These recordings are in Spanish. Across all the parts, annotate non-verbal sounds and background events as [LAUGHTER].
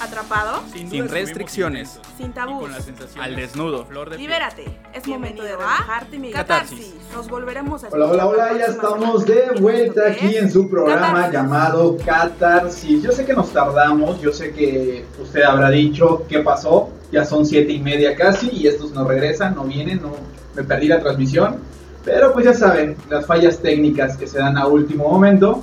¿Atrapado? Sin restricciones. Sin tabús. Al desnudo. Libérate. Es momento de relajarte y Catarsis. Nos volveremos a Hola, hola, hola, ya estamos de vuelta aquí en su programa llamado Catarsis. Yo sé que nos tardamos, yo sé que usted habrá dicho qué pasó, ya son siete y media casi y estos no regresan, no vienen, no me perdí la transmisión. Pero pues ya saben, las fallas técnicas que se dan a último momento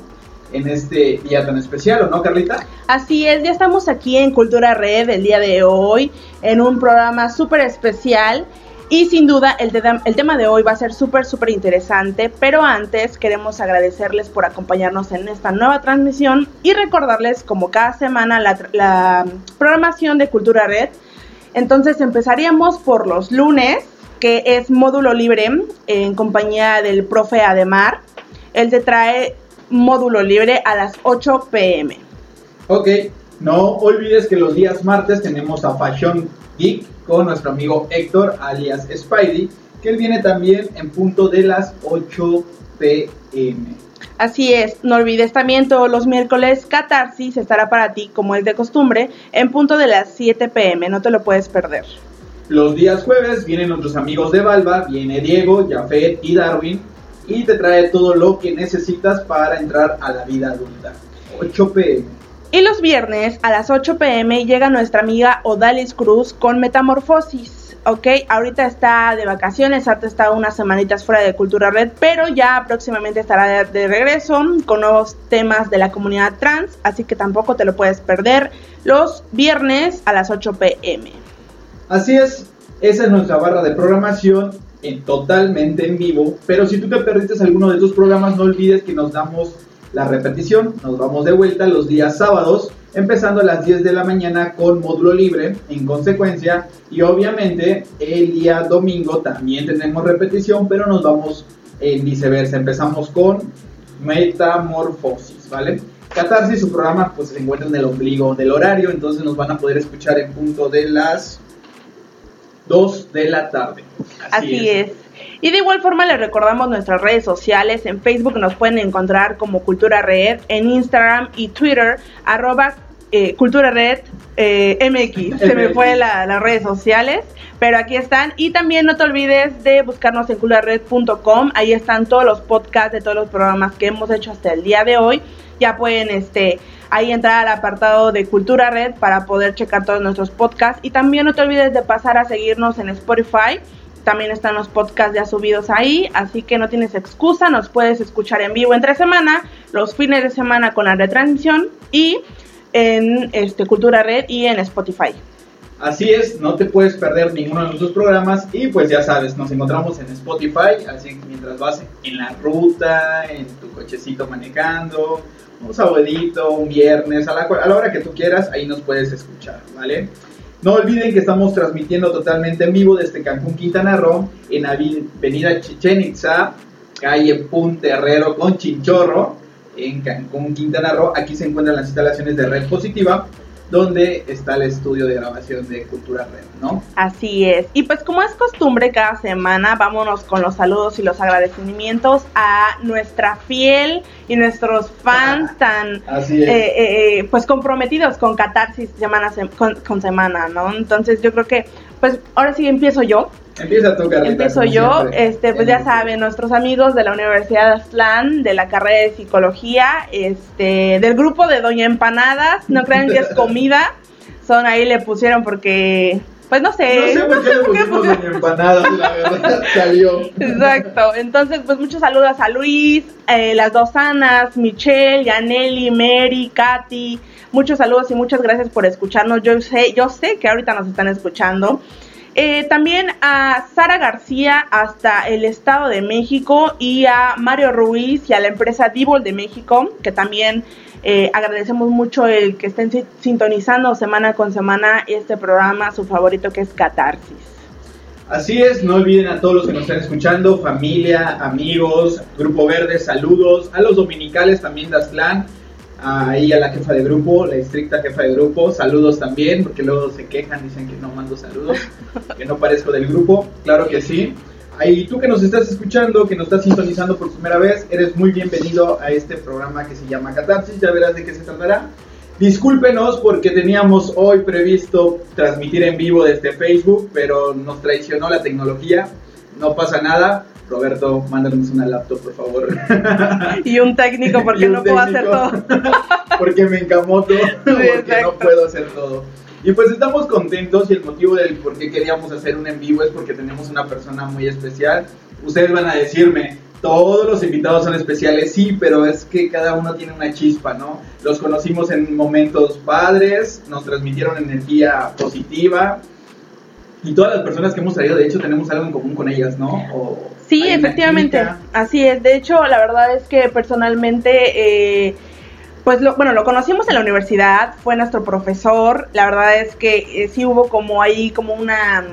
en este día tan especial, ¿o no, Carlita? Así es, ya estamos aquí en Cultura Red el día de hoy, en un programa súper especial. Y sin duda el, el tema de hoy va a ser súper, súper interesante, pero antes queremos agradecerles por acompañarnos en esta nueva transmisión y recordarles como cada semana la, la programación de Cultura Red. Entonces empezaríamos por los lunes, que es módulo libre en compañía del profe Ademar. Él te trae módulo libre a las 8 pm. Ok, no olvides que los días martes tenemos a Fashion Geek con nuestro amigo Héctor, alias Spidey, que él viene también en punto de las 8 pm. Así es, no olvides también todos los miércoles Catarsis estará para ti como es de costumbre en punto de las 7 pm, no te lo puedes perder. Los días jueves vienen nuestros amigos de Valva, viene Diego, Jafet y Darwin y te trae todo lo que necesitas para entrar a la vida adulta. 8 pm. Y los viernes a las 8 pm llega nuestra amiga Odalis Cruz con Metamorfosis. Ok, ahorita está de vacaciones, ahorita está unas semanitas fuera de Cultura Red, pero ya próximamente estará de, regreso con nuevos temas de la comunidad trans, así que tampoco te lo puedes perder los viernes a las 8 pm. Así es, esa es nuestra barra de programación en, totalmente en vivo. Pero si tú te perdiste alguno de estos programas, no olvides que nos damos la repetición. Nos vamos de vuelta los días sábados, empezando a las 10 de la mañana con módulo libre en consecuencia. Y obviamente el día domingo también tenemos repetición, pero nos vamos en viceversa. Empezamos con Metamorfosis, ¿vale? Catarsis, su programa, pues se encuentra en el ombligo del horario, entonces nos van a poder escuchar en punto de las 2 de la tarde. Así, es. Y de igual forma les recordamos nuestras redes sociales. En Facebook nos pueden encontrar como Cultura Red, en Instagram y Twitter, arroba eh, Cultura Red eh, MX. [LAUGHS] Se me fue las redes sociales, pero aquí están. Y también no te olvides de buscarnos en culturared.com. Ahí están todos los podcasts de todos los programas que hemos hecho hasta el día de hoy. Ya pueden este, ahí entrar al apartado de Cultura Red para poder checar todos nuestros podcasts. Y también no te olvides de pasar a seguirnos en Spotify. También están los podcasts ya subidos ahí, así que no tienes excusa, nos puedes escuchar en vivo entre semana, los fines de semana con la retransmisión y en este, Cultura Red y en Spotify. Así es, no te puedes perder ninguno de nuestros programas y pues ya sabes, nos encontramos en Spotify, así mientras vas en la ruta, en tu cochecito manejando, un sabadito, un viernes, a la, a la hora que tú quieras, ahí nos puedes escuchar, ¿vale? No olviden que estamos transmitiendo totalmente en vivo desde Cancún, Quintana Roo, en Avenida Chichen Itza, calle Punte Herrero con Chinchorro, en Cancún, Quintana Roo. Aquí se encuentran las instalaciones de Red Positiva donde está el estudio de grabación de Cultura Red, ¿no? Así es. Y pues como es costumbre cada semana, vámonos con los saludos y los agradecimientos a nuestra fiel y nuestros fans tan Así eh, eh, eh, pues comprometidos con Catarsis semana con semana, ¿no? Entonces yo creo que pues ahora sí empiezo yo. Empieza tú, Carlita. Empiezo yo, este, pues ya saben, nuestros amigos de la Universidad de Aztlán, de la carrera de psicología, este, del grupo de Doña Empanadas, no crean que es [LAUGHS] comida, son ahí le pusieron porque pues no sé. No sé por qué le [LAUGHS] pusimos Doña Empanadas, la verdad, [LAUGHS] salió. Exacto. Entonces, pues muchos saludos a Luis, eh, las dos Anas, Michelle, Yaneli, Mary, Katy. Muchos saludos y muchas gracias por escucharnos. Yo sé, yo sé que ahorita nos están escuchando. Eh, también a Sara García hasta el Estado de México y a Mario Ruiz y a la empresa Divol de México, que también eh, agradecemos mucho el que estén sintonizando semana con semana este programa, su favorito que es Catarsis. Así es, no olviden a todos los que nos están escuchando, familia, amigos, Grupo Verde, saludos, a los dominicales también de ahí a la jefa de grupo, la estricta jefa de grupo, saludos también, porque luego se quejan, dicen que no mando saludos, que no parezco del grupo, claro que sí. Ahí tú que nos estás escuchando, que nos estás sintonizando por primera vez, eres muy bienvenido a este programa que se llama Catarsis, ya verás de qué se tratará. Discúlpenos porque teníamos hoy previsto transmitir en vivo desde Facebook, pero nos traicionó la tecnología. No pasa nada. Roberto, mándanos una laptop, por favor. [LAUGHS] Y un técnico porque un no puedo hacer todo. [LAUGHS] porque me encamoto, [LAUGHS] porque no puedo hacer todo. Y pues estamos contentos y el motivo del por qué queríamos hacer un en vivo es porque tenemos una persona muy especial. Ustedes van a decirme, todos los invitados son especiales, sí, pero es que cada uno tiene una chispa, ¿no? Los conocimos en momentos padres, nos transmitieron energía positiva. Y todas las personas que hemos traído, de hecho, tenemos algo en común con ellas, ¿no? O Sí, efectivamente, así es. De hecho, la verdad es que personalmente, eh, pues lo, bueno, lo conocimos en la universidad, fue nuestro profesor. La verdad es que eh, sí hubo como ahí como una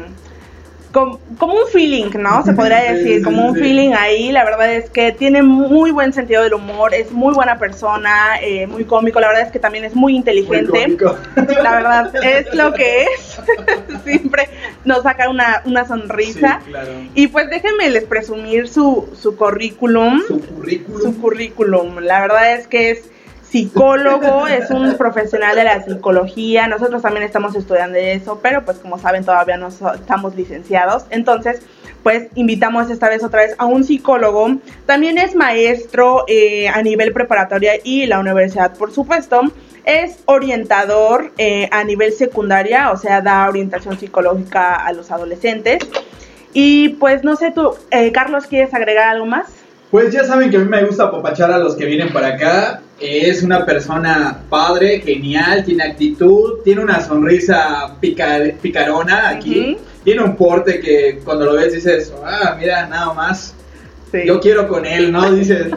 com- como, un feeling, ¿no? Se podría decir, como un feeling ahí. La verdad es que tiene muy buen sentido del humor, es muy buena persona, eh, muy cómico. La verdad es que también es muy Muy inteligente. cómico. La verdad es lo que es. [LAUGHS] Siempre nos saca una, una sonrisa. Sí, claro. Y pues déjenme les presumir su, su currículum. Su currículum. Su currículum. La verdad es que es psicólogo, es un profesional de la psicología. Nosotros también estamos estudiando eso, pero pues como saben todavía no estamos licenciados. Entonces, pues invitamos esta vez otra vez a un psicólogo. También es maestro eh, a nivel preparatoria y la universidad, por supuesto. Es orientador eh, a nivel secundaria, o sea, da orientación psicológica a los adolescentes. Y pues no sé tú, eh, Carlos, ¿quieres agregar algo más? Pues ya saben que a mí me gusta apapachar a los que vienen para acá. Es una persona padre, genial, tiene actitud, tiene una sonrisa picar- picarona aquí. Tiene un porte que cuando lo ves dices, ah, mira, nada más. Sí. Yo quiero con él, ¿no? Dices,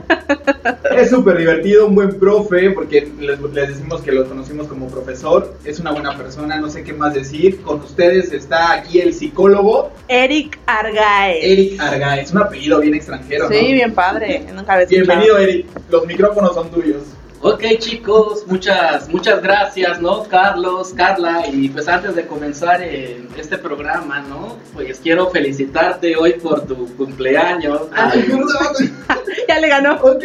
[LAUGHS] es súper divertido, un buen profe, porque les, les decimos que lo conocimos como profesor. Es una buena persona, no sé qué más decir. Con ustedes está aquí el psicólogo Eric Argaez. Eric Argaez. Un apellido bien extranjero, ¿no? Sí, bien padre. Nunca. Bienvenido, Eric. Los micrófonos son tuyos. Ok chicos, muchas, muchas gracias, ¿no? Carlos, Carla, y pues antes de comenzar en este programa, ¿no? Pues quiero felicitarte hoy por tu cumpleaños. Ay, Ay, [LAUGHS] perdón. Ya le ganó. Ok.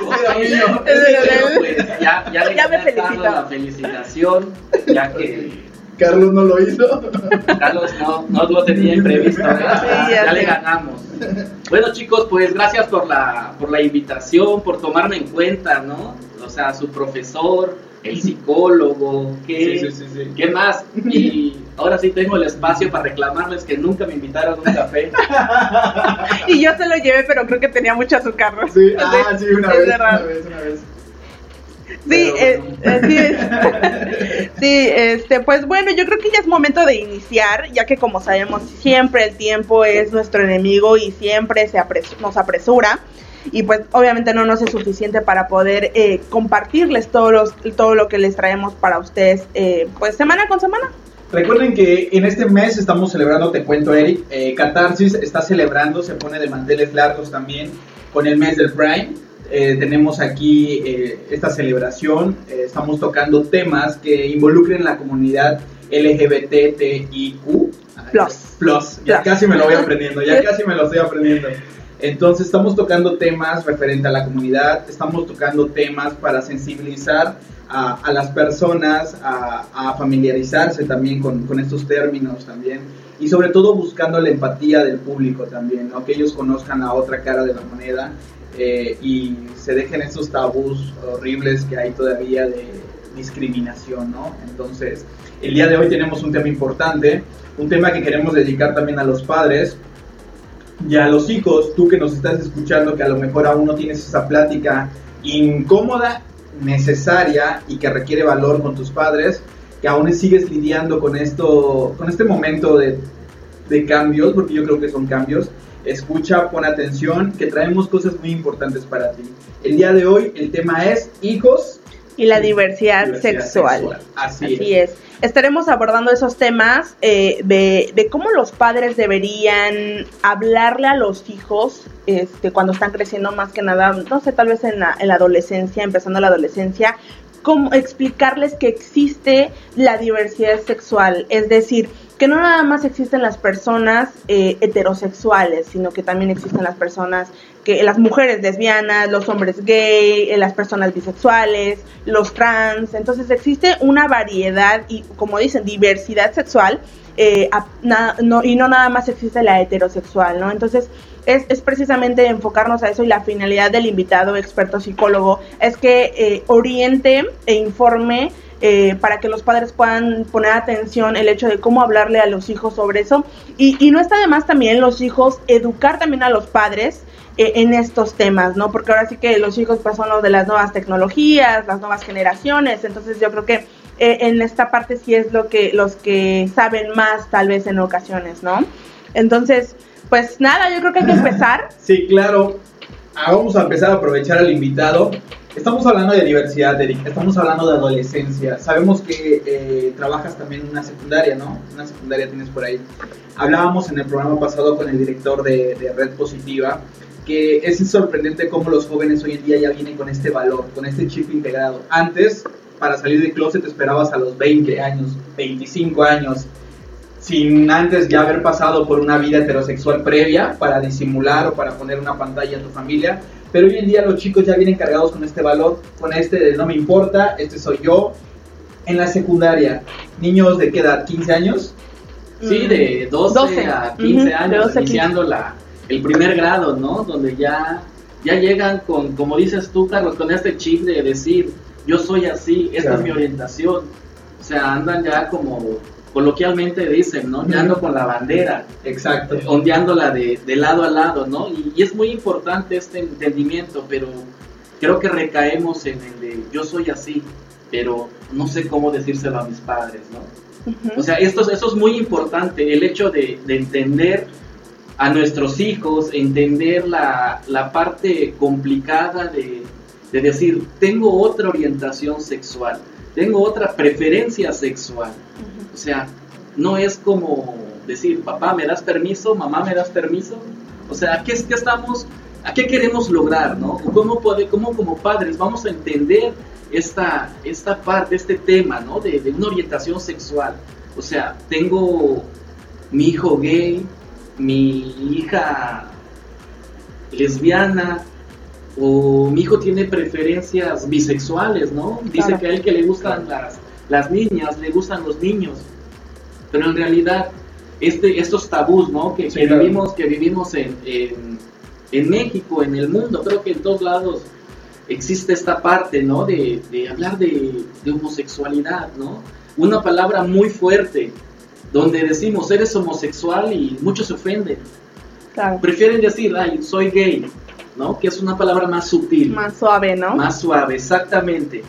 ok, Era mío. [LAUGHS] Es de pero, él. pues, ya, ya le Ya me gané a Carlos felicitó. la felicitación, ya que Carlos no lo hizo. Carlos no, no lo tenía imprevisto, ¿eh? Ya le ganamos. Bueno chicos, pues gracias por la, por la invitación, por tomarme en cuenta, ¿no? O sea, su profesor, el psicólogo, ¿qué, Sí, sí, sí, sí. ¿qué más? Y ahora sí tengo el espacio para reclamarles que nunca me invitaron a un café. [LAUGHS] Y yo se lo llevé, pero creo que tenía mucho azúcar. ¿no? Sí, [LAUGHS] ah, sí, una es vez, una vez, una vez. Sí, eh, eh, sí, es- [LAUGHS] sí, este, pues bueno, yo creo que ya es momento de iniciar, ya que como sabemos siempre el tiempo es nuestro enemigo y siempre se apres- nos apresura y pues obviamente no nos es suficiente para poder eh, compartirles todos los, todo lo que les traemos para ustedes, eh, pues semana con semana. Recuerden que en este mes estamos celebrando, te cuento Eric, eh, Catarsis está celebrando, se pone de manteles largos también con el mes del Prime. Eh, tenemos aquí eh, esta celebración, eh, estamos tocando temas que involucren la comunidad LGBTIQ. Plus. Plus, ya Plus. casi me lo voy aprendiendo, ya casi me lo estoy aprendiendo. Entonces estamos tocando temas referente a la comunidad, estamos tocando temas para sensibilizar a, a las personas, a, a familiarizarse también con, con estos términos también y sobre todo buscando la empatía del público también, ¿no? que ellos conozcan la otra cara de la moneda eh, y se dejen esos tabús horribles que hay todavía de discriminación, ¿no? Entonces, el día de hoy tenemos un tema importante, un tema que queremos dedicar también a los padres, y a los hijos, tú que nos estás escuchando, que a lo mejor aún no tienes esa plática incómoda, necesaria y que requiere valor con tus padres, que aún sigues lidiando con esto, con este momento de, de cambios, porque yo creo que son cambios. Escucha, pon atención, que traemos cosas muy importantes para ti. El día de hoy el tema es hijos Y la diversidad, diversidad sexual. Así, Así es. es. Estaremos abordando esos temas eh, de, de cómo los padres deberían hablarle a los hijos este, cuando están creciendo más que nada, no sé, tal vez en la, en la adolescencia, empezando la adolescencia, cómo explicarles que existe la diversidad sexual, es decir, que no nada más existen las personas eh, heterosexuales, sino que también existen las personas que las mujeres lesbianas, los hombres gay, eh, las personas bisexuales, los trans. Entonces existe una variedad y, como dicen, diversidad sexual eh, y no nada más existe la heterosexual, ¿no? Entonces es, es, precisamente enfocarnos a eso y la finalidad del invitado experto psicólogo es que eh, oriente e informe eh, para que los padres puedan poner atención el hecho de cómo hablarle a los hijos sobre eso. Y, y no está de más también los hijos educar también a los padres eh, en estos temas, ¿no? Porque ahora sí que los hijos pues, son los de las nuevas tecnologías, las nuevas generaciones, entonces yo creo que en esta parte sí es lo que los que saben más tal vez en ocasiones, ¿no? Entonces, pues nada, yo creo que hay que empezar. [LAUGHS] Sí, claro. Ah, vamos a empezar a aprovechar al invitado. Estamos hablando de diversidad, Eric. Estamos hablando de adolescencia. Sabemos que eh, trabajas también en una secundaria, ¿no? Una secundaria tienes por ahí. Hablábamos en el programa pasado con el director de, Red Positiva que es sorprendente cómo los jóvenes hoy en día ya vienen con este valor, con este chip integrado. Antes, para salir del closet esperabas a los 20 años, 25 años, sin antes ya haber pasado por una vida heterosexual previa para disimular o para poner una pantalla a tu familia. Pero hoy en día los chicos ya vienen cargados con este valor, con este de no me importa, este soy yo. En la secundaria, niños de qué edad, 15 años. Sí, de 12, a 15 años, iniciando la, el primer grado, ¿no? Donde ya, ya llegan con, como dices tú, Carlos, con este chip de decir, yo soy así, esta es mi orientación. O sea, andan ya como coloquialmente dicen, ¿no? Ya ando con la bandera. Exacto. ondeándola de, de, lado a lado, ¿no? Y, es muy importante este entendimiento, pero creo que recaemos en el de yo soy así, pero no sé cómo decírselo a mis padres, ¿no? O sea, esto, esto es muy importante, el hecho de, de entender a nuestros hijos, entender la, la parte complicada de, de, decir, tengo otra orientación sexual, tengo otra preferencia sexual. O sea, no es como decir, papá, ¿me das permiso? Mamá, ¿me das permiso? O sea, ¿qué, qué estamos, a qué queremos lograr? ¿no? ¿Cómo, puede, cómo como padres vamos a entender esta, esta parte, este tema ¿no? de, de una orientación sexual? O sea, tengo mi hijo gay, mi hija lesbiana o mi hijo tiene preferencias bisexuales, ¿no? Dice que a él que le gustan las, las niñas, le gustan los niños. Pero en realidad, este, estos tabús, ¿no? Que, vivimos, que vivimos en, en, México, en el mundo, creo que en todos lados existe esta parte, ¿no? De, de hablar de, de homosexualidad, ¿no? Una palabra muy fuerte, donde decimos eres homosexual y muchos se ofenden. Prefieren decir, ay, soy gay, ¿no? Que es una palabra más sutil. Más suave, ¿no? Más suave, exactamente.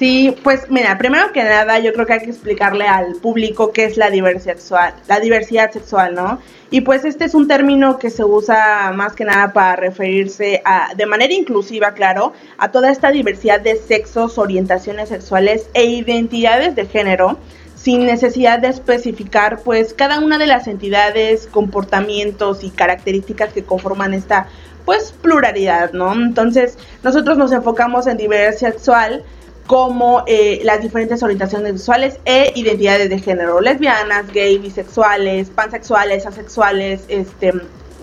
Sí, pues mira, primero que nada yo creo que hay que explicarle al público qué es la diversidad sexual, la diversidad sexual, ¿no? Y pues este es un término que se usa más que nada para referirse a, de manera inclusiva, claro, a toda esta diversidad de sexos, orientaciones sexuales e identidades de género sin necesidad de especificar pues cada una de las entidades, comportamientos y características que conforman esta pues pluralidad, ¿no? Entonces nosotros nos enfocamos en diversidad sexual como eh, las diferentes orientaciones sexuales e identidades de género, lesbianas, gay, bisexuales, pansexuales, asexuales, este,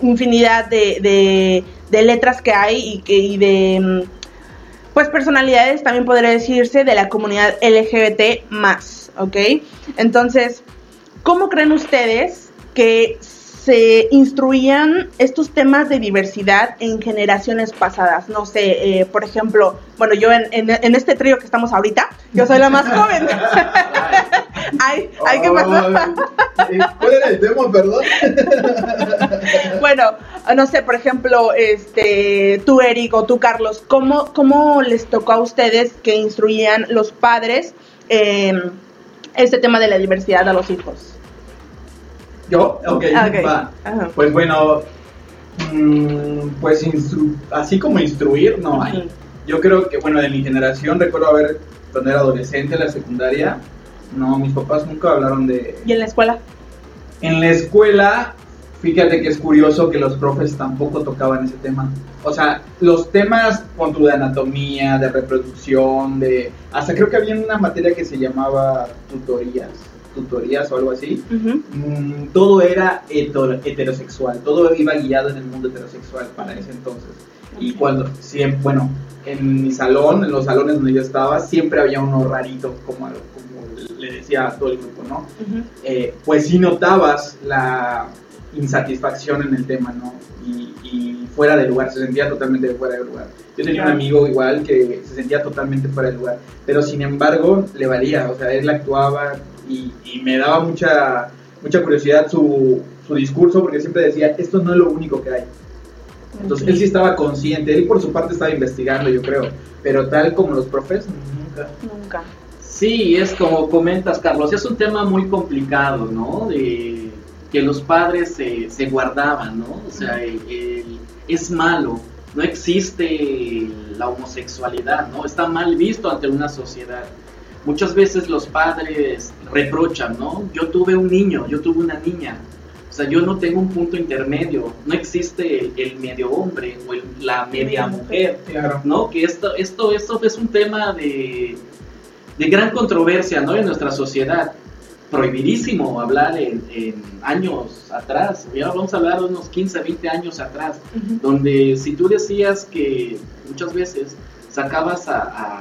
infinidad de, de, letras que hay y, que, y de mm, pues personalidades también podría decirse de la comunidad LGBT más. ¿ok? Entonces, ¿cómo creen ustedes que se instruían estos temas de diversidad en generaciones pasadas? No sé, eh, por ejemplo, bueno, yo en, en, este trío que estamos ahorita, yo soy la más [LAUGHS] joven. [LAUGHS] ay, ay, ¿qué pasó? ¿Cuál era el tema, perdón? [LAUGHS] bueno, no sé, por ejemplo, este, tú, Eric, o tú, Carlos, ¿cómo, cómo les tocó a ustedes que instruían los padres? Eh, este tema de la diversidad a los hijos? ¿Yo? Ok, va. Pues bueno, mm, pues así como instruir, no hay. Yo creo que, bueno, de mi generación recuerdo haber, cuando era adolescente, en la secundaria, no, mis papás nunca hablaron de... ¿Y en la escuela? En la escuela, fíjate que es curioso que los profes tampoco tocaban ese tema. O sea, los temas, con tu de anatomía, de reproducción, de... Hasta creo que había una materia que se llamaba tutorías. Tutorías o algo así, Ujú. mm, todo era heterosexual, todo iba guiado en el mundo heterosexual para ese entonces. Y Ok. cuando, siempre, bueno, en mi salón, en los salones donde yo estaba, siempre había uno rarito, como, como le decía a todo el grupo, ¿no? Ujú. eh, pues sí notabas la insatisfacción en el tema, ¿no? Y, y fuera de lugar, se sentía totalmente fuera de lugar. Yo tenía un amigo igual que se sentía totalmente fuera de lugar, pero sin embargo le valía, o sea, él actuaba y, y me daba mucha, mucha curiosidad su, su discurso porque siempre decía, esto no es lo único que hay. Entonces él sí estaba consciente, él por su parte estaba investigando, yo creo, pero tal como los profes, nunca. Nunca. Sí, es como comentas, Carlos, es un tema muy complicado, ¿no? De que los padres se, se guardaban, ¿no? O sea, el- el- es malo, no existe la homosexualidad, ¿no? Está mal visto ante una sociedad. Muchas veces los padres reprochan, ¿no? Yo tuve un niño, yo tuve una niña. O sea, yo no tengo un punto intermedio, no existe el, el medio hombre o el- la media mujer. Claro. ¿no? Que esto, esto, esto es un tema de, de gran controversia, ¿no? En nuestra sociedad. Prohibidísimo hablar en, en años atrás, ya vamos a hablar de unos 15, 20 años atrás, donde si tú decías que muchas veces sacabas a, a,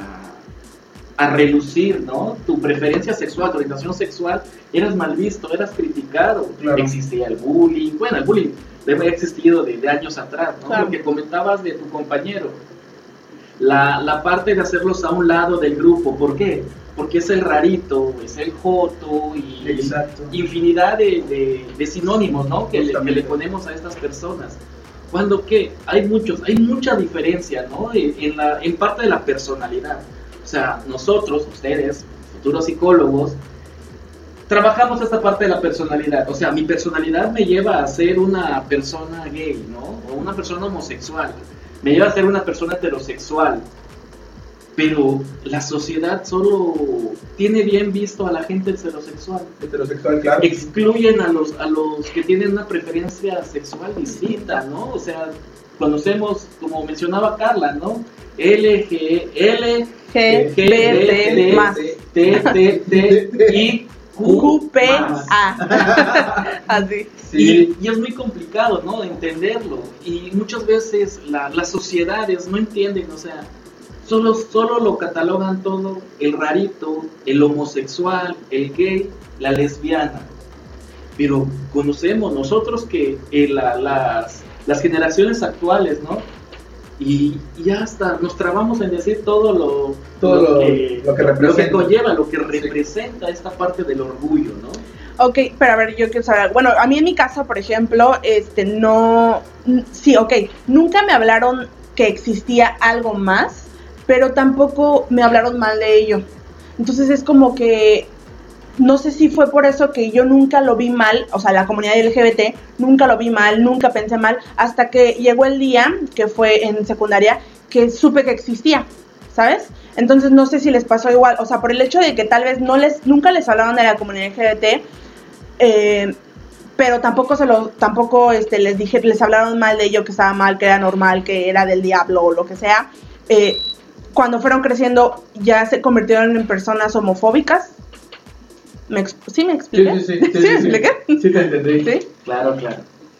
a relucir, ¿no? Tu preferencia sexual, tu orientación sexual, eras mal visto, eras criticado, Claro. existía el bullying, bueno, el bullying debe haber existido de, de años atrás, ¿no? Claro. Lo que comentabas de tu compañero, la, la parte de hacerlos a un lado del grupo, ¿por qué? Porque es el rarito, es el joto y Exacto. infinidad de, de- de sinónimos, ¿no? Que le, que Justamente. le ponemos a estas personas. Cuando que hay muchos, hay mucha diferencia, ¿no? En, en la, en parte de la personalidad. O sea, nosotros, ustedes, futuros psicólogos, trabajamos esta parte de la personalidad. O sea, mi personalidad me lleva a ser una persona gay, ¿no? O una persona homosexual. Me lleva a ser una persona heterosexual. Pero la sociedad solo tiene bien visto a la gente heterosexual Heterosexual, claro. excluyen a los a los que tienen una preferencia sexual distinta, ¿no? O sea, conocemos, como mencionaba Carla, ¿no? L, G, G, B, T. T, T, T, I, Q, Q, P. A. [LAUGHS] Así. Sí. Y, y es muy complicado, ¿no? Entenderlo. Y muchas veces la- las sociedades no entienden, o sea, solo, solo lo catalogan todo el rarito, el homosexual, el gay, la lesbiana. Pero conocemos nosotros que eh, la- las, las generaciones actuales, ¿no? Y, y hasta nos trabamos en decir todo lo, Todo lo- que, lo que conlleva, lo que representa esta parte del orgullo, ¿no? Ok, pero a ver, yo quiero saber, bueno, a mí en mi casa, por ejemplo, este, no, sí, ok, nunca me hablaron que existía algo más, pero tampoco me hablaron mal de ello. Entonces es como que, no sé si fue por eso que yo nunca lo vi mal, o sea, la comunidad LGBT, nunca lo vi mal, nunca pensé mal, hasta que llegó el día, que fue en secundaria, que supe que existía, ¿sabes? Entonces no sé si les pasó igual, o sea, por el hecho de que tal vez no les, nunca les hablaron de la comunidad LGBT, eh, pero tampoco se lo, tampoco este, les dije, les hablaron mal de ello, que estaba mal, que era normal, que era del diablo o lo que sea. Eh, cuando fueron creciendo ya se convirtieron en personas homofóbicas. ¿Me ¿Sí me expliqué? sí, [LAUGHS] sí. sí, ¿Sí me sí, expliqué? Sí, te entendí. ¿Sí? Claro, claro.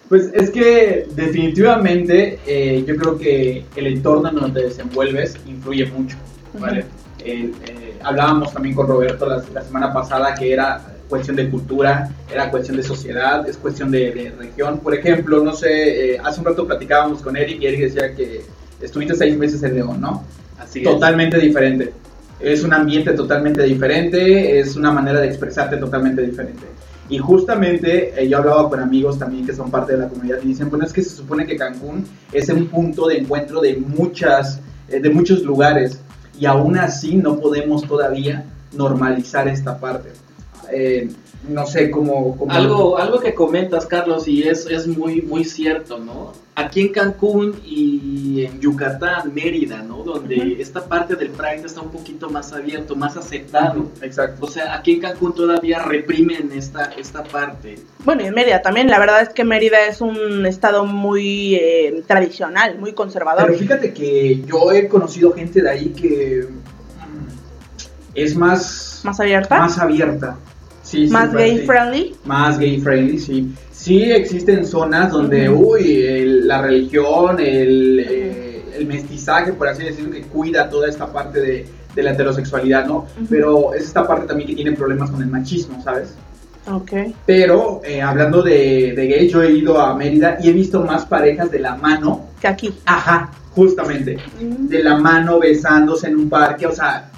Pues es que definitivamente eh, yo creo que el entorno en donde te desenvuelves influye mucho, ¿vale? Eh, eh, hablábamos también con Roberto la, la semana pasada que era cuestión de cultura, era cuestión de sociedad, es cuestión de, de región. Por ejemplo, no sé, eh, hace un rato platicábamos con Eric y Eric decía que estuviste seis meses en León, ¿no? Así es. totalmente diferente. Es un ambiente totalmente diferente, es una manera de expresarte totalmente diferente. Y justamente eh, yo hablaba con amigos también que son parte de la comunidad y dicen, bueno, es que se supone que Cancún es un punto de encuentro de muchas, eh, de muchos lugares y aún así no podemos todavía normalizar esta parte. Eh, no sé cómo... cómo- Algo, algo que comentas, Carlos, y es, es muy, muy cierto, ¿no? Aquí en Cancún y en Yucatán, Mérida, ¿no? Donde esta parte del Pride está un poquito más abierto, más aceptado. Exacto. O sea, aquí en Cancún todavía reprimen esta, esta parte. Bueno, y en Mérida también. La verdad es que Mérida es un estado muy eh, tradicional, muy conservador. Pero fíjate que yo he conocido gente de ahí que mm, es más, Más abierta. más abierta. Sí, más gay friendly. Más gay friendly, sí. Sí existen zonas donde, uy, el- la religión, el, eh, el mestizaje, por así decirlo, que cuida toda esta parte de, de la heterosexualidad, ¿no? Pero es esta parte también que tiene problemas con el machismo, ¿sabes? Ok. Pero eh, hablando de, de gay, yo he ido a Mérida y he visto más parejas de la mano. Que aquí. Ajá, justamente. De la mano besándose en un parque, o sea.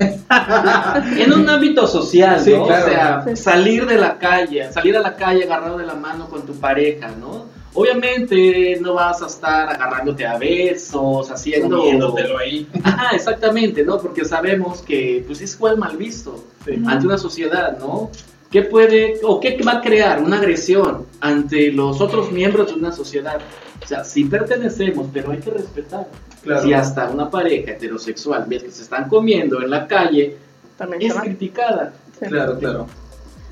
[LAUGHS] En un ámbito social, Sí, ¿no? claro. O sea, Sí. salir de la calle, salir a la calle agarrado de la mano con tu pareja, ¿no? Obviamente no vas a estar agarrándote a besos, haciendo... comiéndotelo ahí. Ajá, exactamente, ¿no? Porque sabemos que pues es igual mal visto Sí. ante una sociedad, ¿no? ¿Qué puede o qué va a crear una agresión ante los otros miembros de una sociedad? O sea, sí pertenecemos, pero hay que respetar. Claro. Si hasta una pareja heterosexual ves que se están comiendo en la calle, También es criticada. Sí. Claro, claro.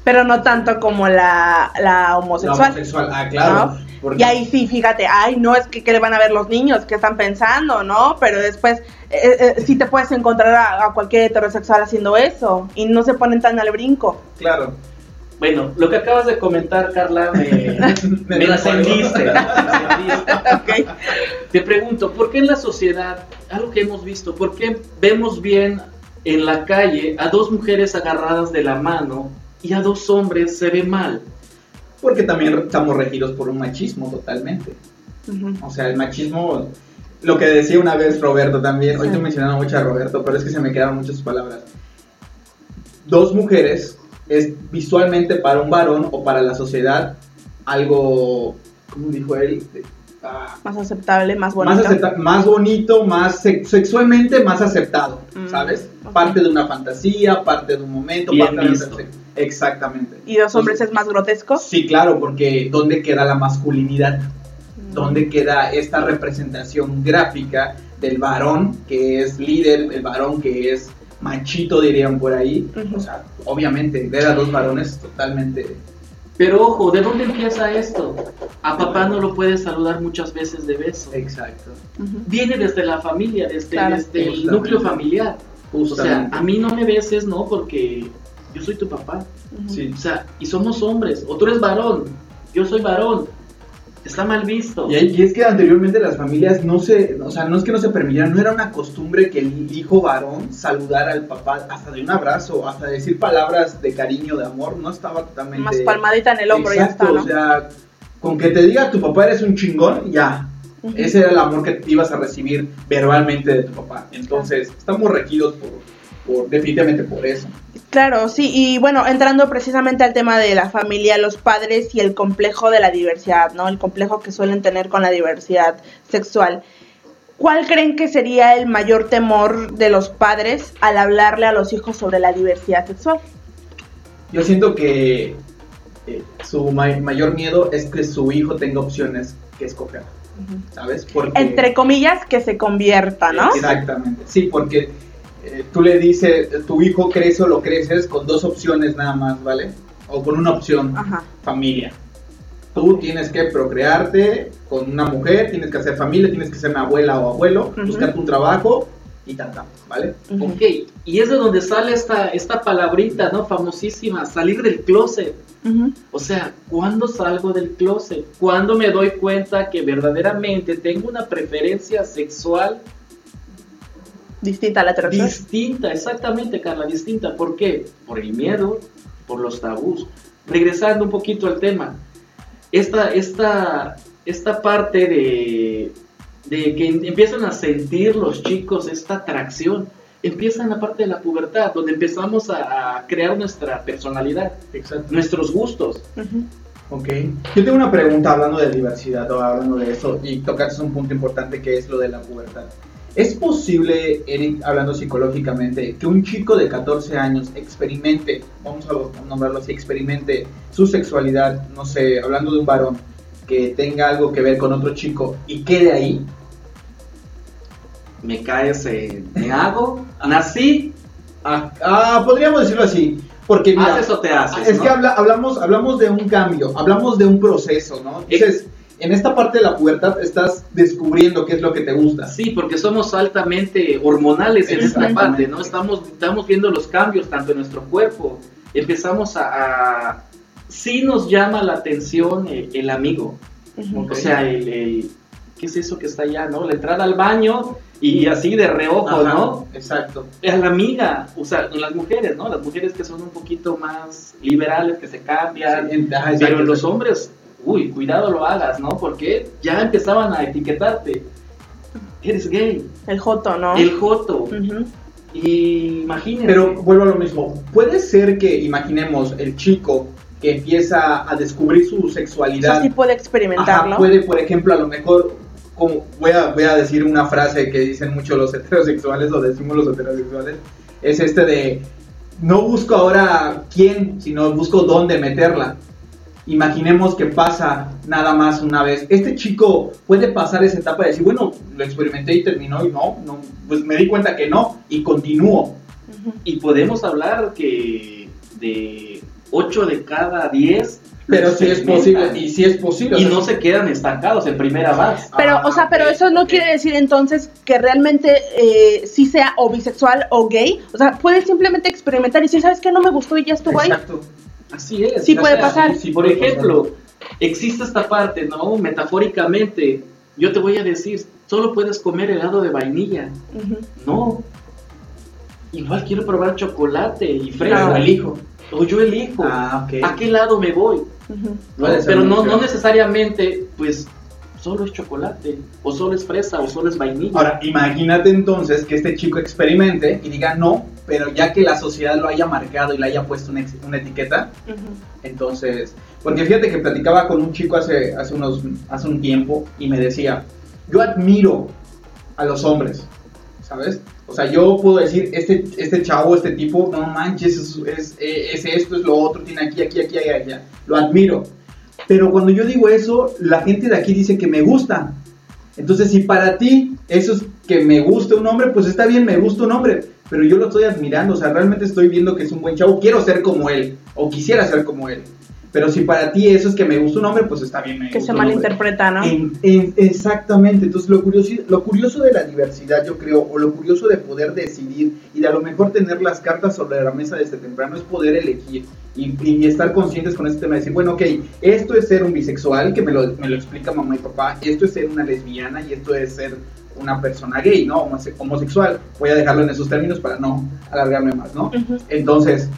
Pero no tanto como la, la La homosexual. homosexual, ah, claro. ¿No? porque- Y ahí sí, fíjate, ay, no es que, que le van a ver los niños, que están pensando, ¿no? Pero después eh, eh, sí te puedes encontrar a, a cualquier heterosexual haciendo eso y no se ponen tan al brinco. Claro. Bueno, lo que acabas de comentar, Carla, me, [LAUGHS] me Me encendiste. [LAUGHS] Te pregunto, ¿por qué en la sociedad, algo que hemos visto, por qué vemos bien en la calle a dos mujeres agarradas de la mano y a dos hombres se ve mal? Porque también estamos regidos por un machismo totalmente. O sea, el machismo, lo que decía una vez Roberto también, hoy Sí. estoy mencionando mucho a Roberto, pero es que se me quedaron muchas palabras. Dos mujeres es visualmente para un varón o para la sociedad algo, ¿cómo dijo él? Ah, Más aceptable, más más, bonito. acepta- más bonito, más sex- sexualmente más aceptado, Mm, ¿sabes? Parte de una fantasía, parte de un momento, Bien parte de visto. Exactamente. y dos hombres es más grotesco. Sí, claro, porque ¿dónde queda la masculinidad? Mm. ¿Dónde queda esta representación gráfica del varón que es líder, el varón que es machito, dirían por ahí? O sea, obviamente, ver a dos varones totalmente... Pero ojo, ¿de dónde empieza esto? A papá no lo puedes saludar muchas veces de beso. Exacto. Viene desde la familia, desde, Claro. desde el núcleo familiar. O sea, a mí no me beses, ¿no? Porque yo soy tu papá. Sí. O sea, y somos hombres. O tú eres varón, yo soy varón. Está mal visto. Y, es que anteriormente las familias no se, o sea, no es que no se permitieran, no era una costumbre que el hijo varón saludara al papá hasta de un abrazo, hasta decir palabras de cariño, de amor, no estaba totalmente... Más palmadita en el hombro, Exacto, ya está, ¿no? o sea, con que te diga tu papá eres un chingón, ya. Ese era el amor que ibas a recibir verbalmente de tu papá. Entonces, estamos regidos por, por definitivamente por eso. Claro, sí, y bueno, entrando precisamente al tema de la familia, los padres y el complejo de la diversidad, ¿no? El complejo que suelen tener con la diversidad sexual. ¿Cuál creen que sería el mayor temor de los padres al hablarle a los hijos sobre la diversidad sexual? Yo siento que eh, su ma- mayor miedo es que su hijo tenga opciones que escoger, ¿sabes? Porque, Entre comillas, que se convierta, ¿no? Exactamente, sí, porque eh, tú le dices, tu hijo crece o lo creces con dos opciones nada más, ¿vale? O con una opción, Ajá. familia. Tú tienes que procrearte con una mujer, tienes que hacer familia, tienes que ser una abuela o abuelo, Ujú. buscarte un trabajo y tanta, ¿vale? Ujú. Ok, y es de donde sale esta, esta palabrita, ¿no? Famosísima, salir del closet. O sea, ¿cuándo salgo del closet? ¿Cuándo me doy cuenta que verdaderamente tengo una preferencia sexual Distinta a la heterosexual. distinta? Exactamente, Carla, distinta. ¿Por qué? Por el miedo, por los tabús. Regresando un poquito al tema, esta, esta, esta parte de, de que empiezan a sentir los chicos esta atracción, empieza en la parte de la pubertad, donde empezamos a, a crear nuestra personalidad, Exacto. nuestros gustos. Ujú. Ok. Yo tengo una pregunta hablando de diversidad o hablando de eso y tocaste un punto importante que es lo de la pubertad. ¿Es posible, Eric, hablando psicológicamente, que un chico de 14 años experimente, vamos a nombrarlo así, experimente su sexualidad, no sé, hablando de un varón, que tenga algo que ver con otro chico y quede ahí? Me caes en... ¿Me hago? ¿Nací? Ah, ah, podríamos decirlo así, porque mira, ¿Haces o te haces? Es no? que habla- hablamos, hablamos de un cambio, hablamos de un proceso, ¿no? Entonces, en esta parte de la pubertad estás descubriendo qué es lo que te gusta. Sí, porque somos altamente hormonales en esta parte, ¿no? Estamos, estamos viendo los cambios tanto en nuestro cuerpo, empezamos a, a sí nos llama la atención el, el amigo, o sea, el, el- ¿qué es eso que está allá, no? La entrada al baño y así de reojo, Ajá, ¿no? Exacto. A la amiga, o sea, las mujeres, ¿no? Las mujeres que son un poquito más liberales, que se cambian, Sí, en- ajá, exacto, pero los hombres, uy, cuidado lo hagas, ¿no? Porque ya empezaban a etiquetarte. Eres gay, El joto, ¿no? el joto. Ujú. Y imagínense. Pero vuelvo a lo mismo. Puede ser que, imaginemos, el chico que empieza a descubrir su O sea, sexualidad. sí puede Ajá, experimentarlo. puede, por ejemplo, a lo mejor, como voy a, voy a decir una frase que dicen mucho los heterosexuales o decimos los heterosexuales, es este de, no busco ahora quién, sino busco dónde meterla. Imaginemos que pasa nada más una vez. Este chico puede pasar esa etapa de decir, bueno, lo experimenté y terminó y no, no pues me di cuenta que no y continúo. Ujú. Y podemos hablar que de 8 de cada 10. Pero sí es posible, y sí es posible. Y o sea, no se quedan estancados en primera base. Pero, Ah, o sea, pero ok, eso no quiere decir entonces que realmente eh, sí sea o bisexual o gay. O sea, puedes simplemente experimentar y decir, ¿sabes qué? No me gustó y ya estuvo ahí. Exacto. Así es. Sí puede sea, pasar. Si, por ejemplo, existe esta parte, ¿no? Metafóricamente, yo te voy a decir, solo puedes comer helado de vainilla. Ujú. No. Igual quiero probar chocolate y fresa. Claro, elijo. O yo elijo. Ah, ok. ¿A qué lado me voy? Puede ser Pero no, no necesariamente, pues, solo es chocolate, o solo es fresa, o solo es vainilla. Ahora, imagínate entonces que este chico experimente y diga no, pero ya que la sociedad lo haya marcado y le haya puesto una, una etiqueta, Ujú. entonces, porque fíjate que platicaba con un chico hace, hace, unos, hace un tiempo y me decía, yo admiro a los hombres, ¿sabes? O sea, yo puedo decir, este, este chavo, este tipo, no manches, es, es, es esto, es lo otro, tiene aquí, aquí, aquí, allá, allá. Lo admiro. Pero cuando yo digo eso, la gente de aquí dice que me gusta. Entonces, si para ti eso es que me gusta un hombre, pues está bien, me gusta un hombre. Pero yo lo estoy admirando, o sea, realmente estoy viendo que es un buen chavo, quiero ser como él, o quisiera ser como él. Pero si para ti eso es que me gusta un hombre, pues está bien, me Que se malinterpreta, ¿no? En- en- exactamente, entonces lo curioso, lo curioso de la diversidad, yo creo, o lo curioso de poder decidir y de a lo mejor tener las cartas sobre la mesa desde temprano es poder elegir y, y estar conscientes con este tema, decir, bueno, ok, esto es ser un bisexual, que me lo, me lo explica mamá y papá, esto es ser una lesbiana y esto es ser una persona gay, ¿no? Homose- Homosexual. Voy a dejarlo en esos términos para no alargarme más, ¿no? Entonces,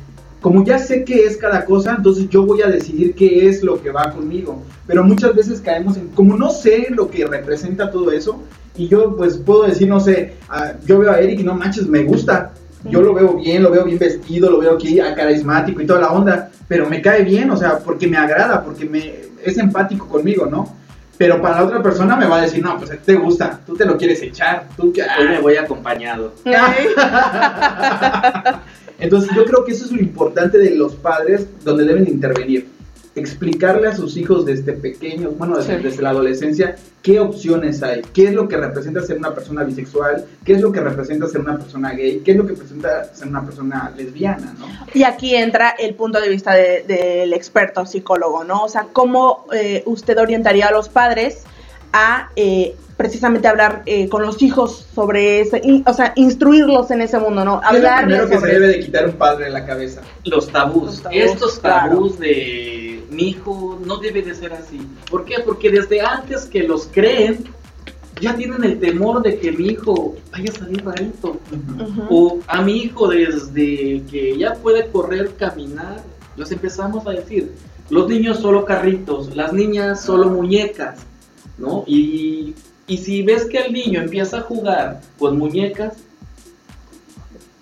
como ya sé qué es cada cosa, entonces yo voy a decidir qué es lo que va conmigo. Pero muchas veces caemos en, como no sé lo que representa todo eso, y yo pues puedo decir, no sé, ah, yo veo a Eric y no manches, me gusta. Yo lo veo bien, lo veo bien vestido, lo veo aquí ah, carismático y toda la onda, pero me cae bien, o sea, porque me agrada, porque me es empático conmigo, ¿no? Pero para la otra persona me va a decir, no, pues a ti te gusta, tú te lo quieres echar, tú que... Hoy me voy acompañado. [LAUGHS] Entonces yo creo que eso es lo importante de los padres donde deben intervenir. Explicarle a sus hijos desde pequeños, bueno, desde, Sí. desde la adolescencia, qué opciones hay, qué es lo que representa ser una persona bisexual, qué es lo que representa ser una persona gay, qué es lo que representa ser una persona lesbiana, ¿no? Y aquí entra el punto de vista de- del experto psicólogo, ¿no? O sea, ¿cómo eh, usted orientaría a los padres a eh, precisamente hablar eh, con los hijos sobre ese, in- o sea, instruirlos en ese mundo, ¿no? ¿Qué es lo primero que se debe de quitar un padre de la cabeza? Los tabús. Los tabús, Estos claro. tabús de mi hijo no debe de ser así. ¿Por qué? Porque desde antes que los creen, ya tienen el temor de que mi hijo vaya a salir rarito. O a mi hijo desde que ya puede correr, caminar, los empezamos a decir, los niños solo carritos, las niñas solo muñecas, ¿no? Y, y si ves que el niño empieza a jugar con muñecas,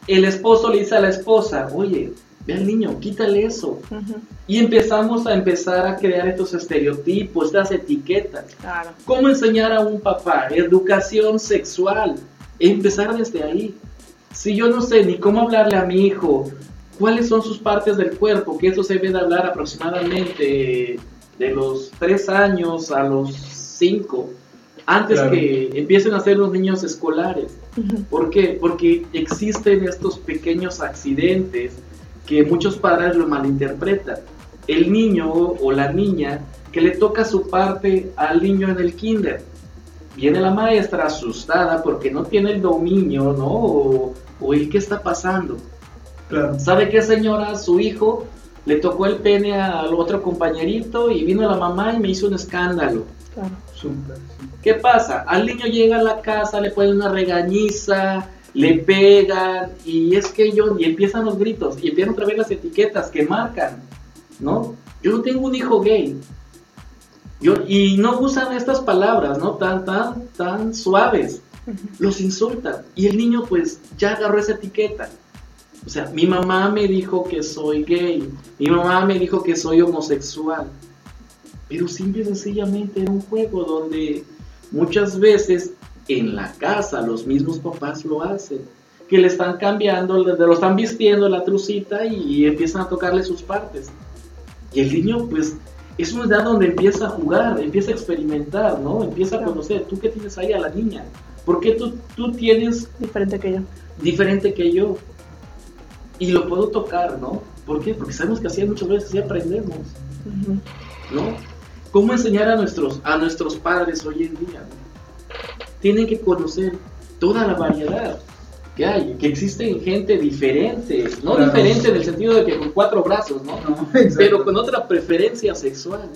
el esposo le dice a la esposa, oye, ve al niño, quítale eso. Y empezamos a empezar a crear estos estereotipos, estas etiquetas. Claro. ¿Cómo enseñar a un papá? Educación sexual. Empezar desde ahí. Si yo no sé ni cómo hablarle a mi hijo, cuáles son sus partes del cuerpo, que eso se debe de hablar aproximadamente de los 3 años a los 5, antes Claro. que empiecen a ser los niños escolares. ¿Por qué? Porque existen estos pequeños accidentes que muchos padres lo malinterpretan. El niño o la niña que le toca su parte al niño en el kinder. Viene la maestra asustada porque no tiene el dominio, ¿no? O, o el qué está pasando. Claro. ¿Sabe qué, señora? Su hijo le tocó el pene al otro compañerito y vino la mamá y me hizo un escándalo. Claro. ¿Qué pasa? Al niño llega a la casa, le ponen una regañiza, le pegan y es que yo, y empiezan los gritos y empiezan otra vez las etiquetas que marcan, ¿no? Yo no tengo un hijo gay. Yo, y no usan estas palabras, ¿no? Tan, tan, tan suaves. Los insultan. Y el niño pues ya agarró esa etiqueta. O sea, mi mamá me dijo que soy gay. Mi mamá me dijo que soy homosexual. Pero simple y sencillamente era un juego donde muchas veces en la casa los mismos papás lo hacen. Que le están cambiando, le- lo están vistiendo la trucita y empiezan a tocarle sus partes. Y el niño, pues, es una edad donde empieza a jugar, empieza a experimentar, ¿no? Empieza a conocer. ¿Tú qué tienes ahí a la niña? ¿Por qué tú, tú tienes Diferente que yo. diferente que yo? Y lo puedo tocar, ¿no? ¿Por qué? Porque sabemos que así muchas veces sí aprendemos. ¿no? ¿Cómo enseñar a nuestros, a nuestros padres hoy en día? Tienen que conocer toda la variedad que hay, que existen gente diferente, no Claro. diferente en el sentido de que con cuatro brazos, ¿no? [LAUGHS] No. Pero con otra preferencia sexual.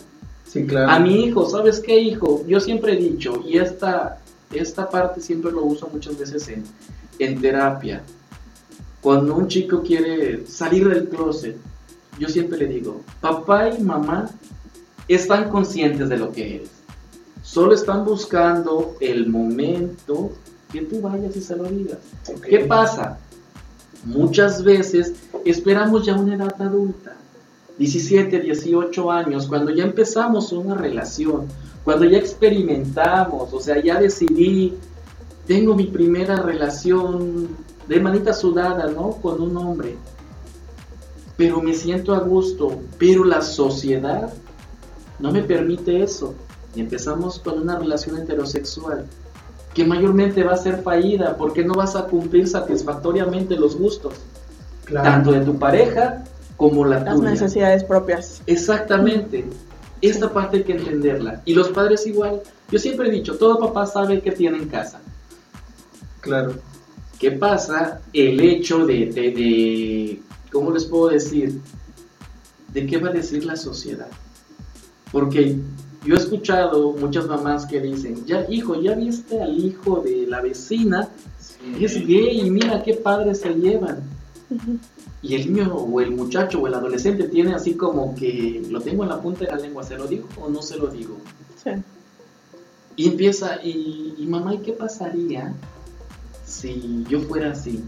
Sí, claro. A mi hijo, ¿sabes qué, hijo? Yo siempre he dicho, y esta, esta parte siempre lo uso muchas veces en, en terapia. Cuando un chico quiere salir del closet, yo siempre le digo, papá y mamá están conscientes de lo que eres. Solo están buscando el momento que tú vayas y se lo digas. Ok. ¿Qué pasa? Muchas veces esperamos ya una edad adulta, 17, 18 años, cuando ya empezamos una relación, cuando ya experimentamos, o sea, ya decidí, tengo mi primera relación de manita sudada, ¿no? Con un hombre, pero me siento a gusto, pero la sociedad no me permite eso. Y empezamos con una relación heterosexual que mayormente va a ser fallida porque no vas a cumplir satisfactoriamente los gustos, Claro. tanto de tu pareja como la Las tuya. necesidades propias. Exactamente. Esta parte hay que entenderla. Y los padres igual. Yo siempre he dicho, todo papá sabe qué tiene en casa. Claro. ¿Qué pasa? El hecho de, de, de- ¿cómo les puedo decir? ¿De qué va a decir la sociedad? Porque yo he escuchado muchas mamás que dicen, ya hijo, ya viste al hijo de la vecina, Sí. es gay y mira qué padres se llevan. Y el niño o el muchacho o el adolescente tiene así como que lo tengo en la punta de la lengua, ¿se lo digo o no se lo digo? Sí. Y empieza, y, y mamá, ¿y qué pasaría si yo fuera así?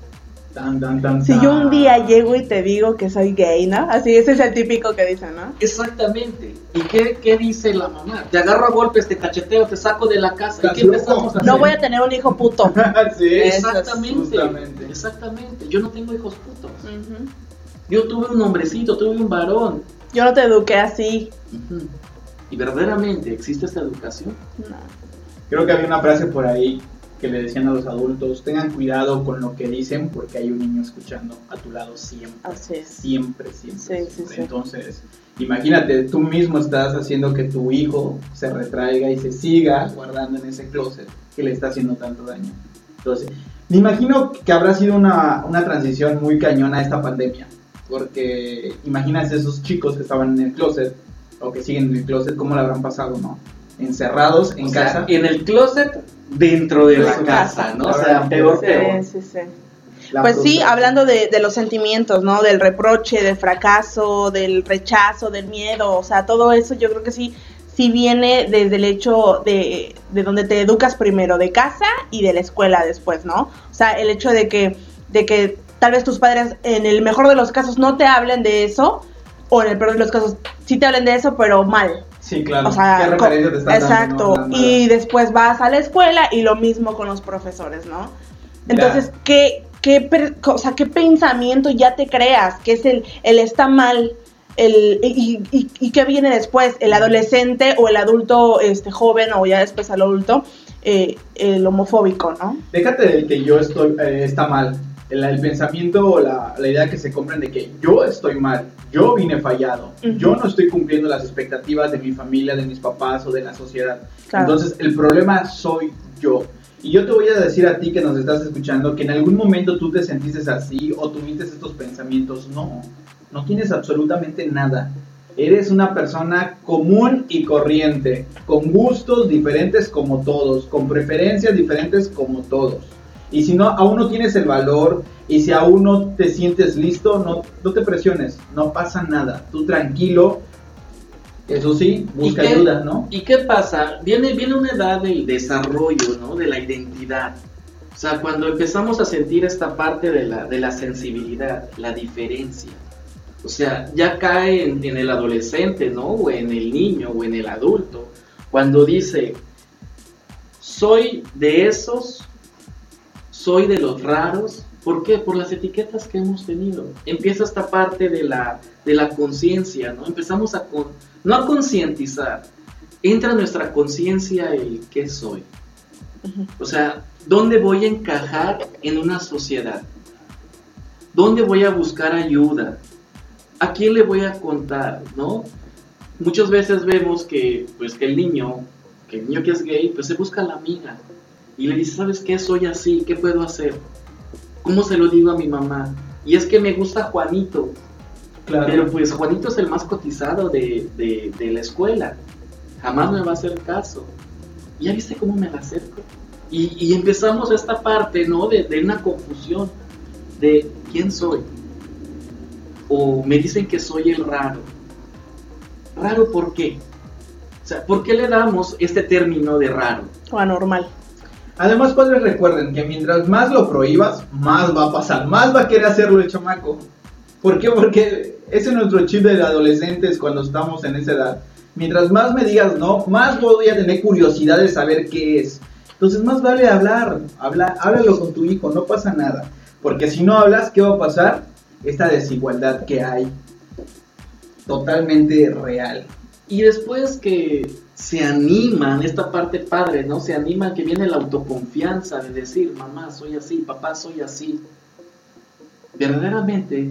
Tan, tan, tan, Si yo un día llego y te digo que soy gay, ¿no? Así, ese es el típico que dicen, ¿no? Exactamente. ¿Y qué, qué dice la mamá? Te agarro a golpes, te cacheteo, te saco de la casa. ¿Y qué empezamos a loco. No hacer? voy a tener un hijo puto. [LAUGHS] sí. Eso es Exactamente. Exactamente. Yo no tengo hijos putos. Yo tuve un hombrecito, tuve un varón. Yo no te eduqué así. ¿Y verdaderamente existe esta educación? No. Creo que había una frase por ahí que le decían a los adultos, tengan cuidado con lo que dicen porque hay un niño escuchando a tu lado siempre. Así es. Siempre, siempre. Sí, sí, siempre. sí. Entonces, imagínate, tú mismo estás haciendo que tu hijo se retraiga y se siga guardando en ese closet que le está haciendo tanto daño. Entonces, me imagino que habrá sido una, una transición muy cañona esta pandemia. Porque imagínate esos chicos que estaban en el closet o que siguen en el closet, ¿cómo lo habrán pasado, no? Encerrados en O sea, casa. en el closet dentro de De la casa, casa. ¿no? O sea, Sí, peor, Sí, peor. sí, sí. La Pues sí, hablando de, de los sentimientos, ¿no? Del reproche, del fracaso, del rechazo, del miedo, o sea, todo eso yo creo que sí, sí viene desde el hecho de, de donde te educas primero, de casa y de la escuela después, ¿no? O sea, el hecho de que, de que tal vez tus padres en el mejor de los casos no te hablen de eso, o en el peor de los casos sí te hablen de eso, pero mal. Sí, claro. O sea, ¿Qué referencia te están dando, exacto. no? Y después vas a la escuela y lo mismo con los profesores, ¿no? Entonces, ¿qué, qué, o sea, ¿qué pensamiento ya te creas? Que es el, el está mal, el, y, y, y qué viene después? ¿El adolescente o el adulto este, joven o ya después al adulto? eh, el homofóbico, ¿no? Déjate del que yo estoy, eh, está mal. El, el pensamiento o la, la idea que se compran de que yo estoy mal, yo vine fallado, yo no estoy cumpliendo las expectativas de mi familia, de mis papás o de la sociedad. Claro. Entonces, el problema soy yo. Y yo te voy a decir a ti que nos estás escuchando que en algún momento tú te sentiste así o tuviste estos pensamientos. No, no tienes absolutamente nada. Eres una persona común y corriente, con gustos diferentes como todos, con preferencias diferentes como todos. Y si no, aún no tienes el valor y si aún no te sientes listo, no, no te presiones, no pasa nada. Tú tranquilo, eso sí, busca ayuda, ¿no? ¿Y qué pasa? Viene, viene una edad del desarrollo, ¿no? De la identidad. O sea, cuando empezamos a sentir esta parte de la, de la sensibilidad, la diferencia. O sea, ya cae en, en, el adolescente, ¿no? O en el niño o en el adulto. Cuando dice, soy de esos, soy de los raros. ¿Por qué? Por las etiquetas que hemos tenido. Empieza esta parte de la, de la conciencia, ¿no? Empezamos a, con, no a concientizar. Entra en nuestra conciencia el qué soy. O sea, ¿dónde voy a encajar en una sociedad? ¿Dónde voy a buscar ayuda? ¿A quién le voy a contar? ¿No? Muchas veces vemos que, pues, que el niño, que el niño que es gay, pues se busca a la amiga y le dice, ¿sabes qué? Soy así, ¿qué puedo hacer? ¿Cómo se lo digo a mi mamá? Y es que me gusta Juanito. Claro. Pero pues Juanito es el más cotizado de, de, de la escuela. Jamás me va a hacer caso. ¿Ya viste cómo me la acerco? Y, y empezamos esta parte, ¿no? De, de una confusión de quién soy. O me dicen que soy el raro. ¿Raro por qué? O sea, ¿por qué le damos este término de raro? O anormal. Además, padres, recuerden que mientras más lo prohíbas, más va a pasar, más va a querer hacerlo el chamaco. ¿Por qué? Porque ese es nuestro chip de adolescentes cuando estamos en esa edad. Mientras más me digas no, más voy a tener curiosidad de saber qué es. Entonces, más vale hablar, habla, háblalo con tu hijo, no pasa nada. Porque si no hablas, ¿qué va a pasar? Esta desigualdad que hay, totalmente real. Y después que se animan, esta parte padre, ¿no? Se animan que viene la autoconfianza de decir, mamá, soy así, papá, soy así. Verdaderamente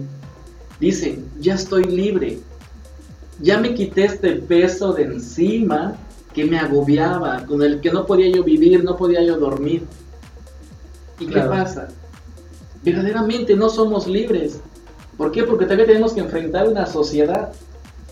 dicen, ya estoy libre, ya me quité este peso de encima que me agobiaba, con el que no podía yo vivir, no podía yo dormir. ¿Y claro. qué pasa? Verdaderamente no somos libres. ¿Por qué? Porque también tenemos que enfrentar una sociedad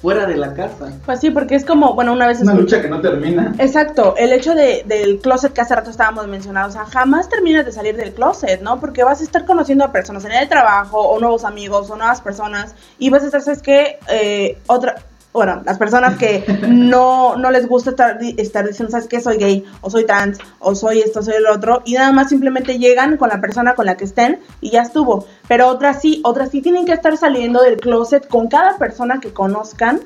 fuera de la casa. Pues sí, porque es como, bueno, una vez... Una escuché... lucha que no termina. Exacto, el hecho de, del closet que hace rato estábamos mencionando, o sea, jamás terminas de salir del closet, ¿no? Porque vas a estar conociendo a personas en el trabajo, o nuevos amigos, o nuevas personas, y vas a estar, ¿sabes qué? Eh, otra, bueno, las personas que [LAUGHS] no, no les gusta estar, estar diciendo, ¿sabes qué? Soy gay, o soy trans, o soy esto, soy el otro, y nada más simplemente llegan con la persona con la que estén y ya estuvo. Pero otras sí, otras sí tienen que estar saliendo del closet con cada persona que conozcan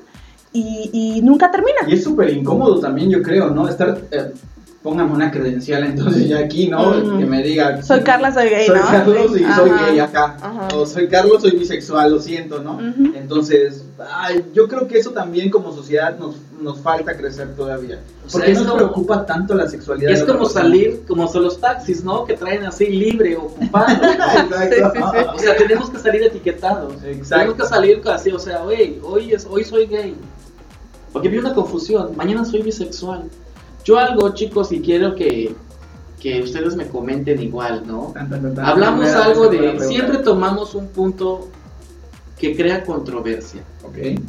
y, y nunca termina. Y es súper incómodo también, yo creo, ¿no? Estar... Eh, póngame una credencial entonces ya aquí, ¿no? Mm. Que me diga. Soy Carla, soy gay, soy ¿no? Carlos y Ajá. soy gay acá. Ajá. O soy Carlos, soy bisexual, lo siento, ¿no? Ujú. Entonces, ay, yo creo que eso también como sociedad nos, nos falta crecer todavía. O ¿Por sea, qué es nos como- preocupa tanto la sexualidad? Es como salir, como son los taxis, ¿no? Que traen así libre, ocupado. ¿no? [LAUGHS] Exacto. O sea, tenemos que salir etiquetados. Exacto. Tenemos que salir así, o sea, oye, hoy, es, hoy soy gay. Porque vi una confusión, mañana soy bisexual. Yo algo, chicos, y quiero que, que ustedes me comenten igual, ¿no? Tan, tan, tan, tan. Hablamos algo de, siempre tomamos un punto que crea controversia, Ok.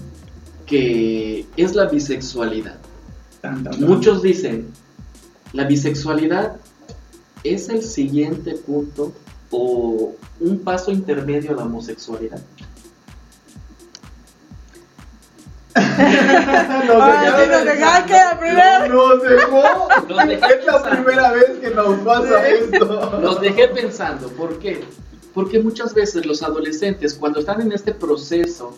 que es la bisexualidad. Muchos dicen, la bisexualidad es el siguiente punto o un paso intermedio a la homosexualidad. Nos dejaron sí, nos la primera- Nos dejó. Dejé Es la pensando. primera vez que nos pasa esto. Los dejé pensando, ¿por qué? Porque muchas veces los adolescentes, cuando están en este proceso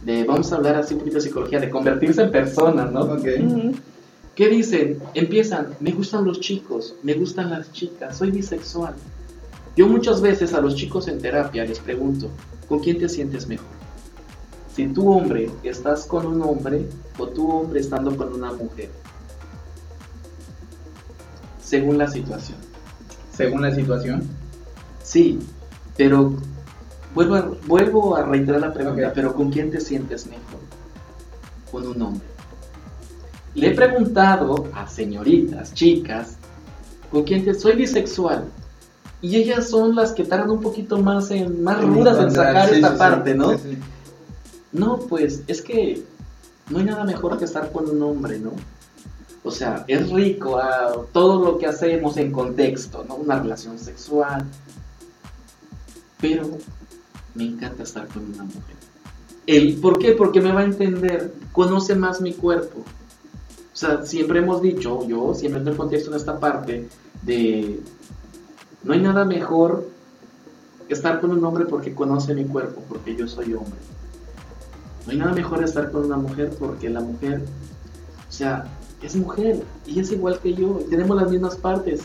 de, vamos a hablar así un poquito de psicología, de convertirse en personas, ¿no? Ok. Ujú. ¿Qué dicen? Empiezan, me gustan los chicos, me gustan las chicas, soy bisexual. Yo muchas veces a los chicos en terapia les pregunto, ¿con quién te sientes mejor? Si tú hombre estás con un hombre o tú hombre estando con una mujer. Según la situación. Según la situación. Sí, pero vuelvo a, vuelvo a reiterar la pregunta, pero ¿con quién te sientes mejor? Con un hombre. Le he preguntado a señoritas, chicas, ¿Con quién te soy bisexual? Y ellas son las que tardan un poquito más en más rudas en sacar Sí, esta sí, parte, ¿no? Sí, sí. No, pues es que no hay nada mejor que estar con un hombre, ¿no? O sea, es rico ah, todo lo que hacemos en contexto, ¿no? Una relación sexual. Pero me encanta estar con una mujer. El, ¿Por qué? Porque me va a entender, conoce más mi cuerpo. O sea, siempre hemos dicho, yo siempre en el contexto en esta parte, de no hay nada mejor que estar con un hombre porque conoce mi cuerpo, porque yo soy hombre. No hay nada mejor estar con una mujer porque la mujer, o sea, es mujer y es igual que yo, y tenemos las mismas partes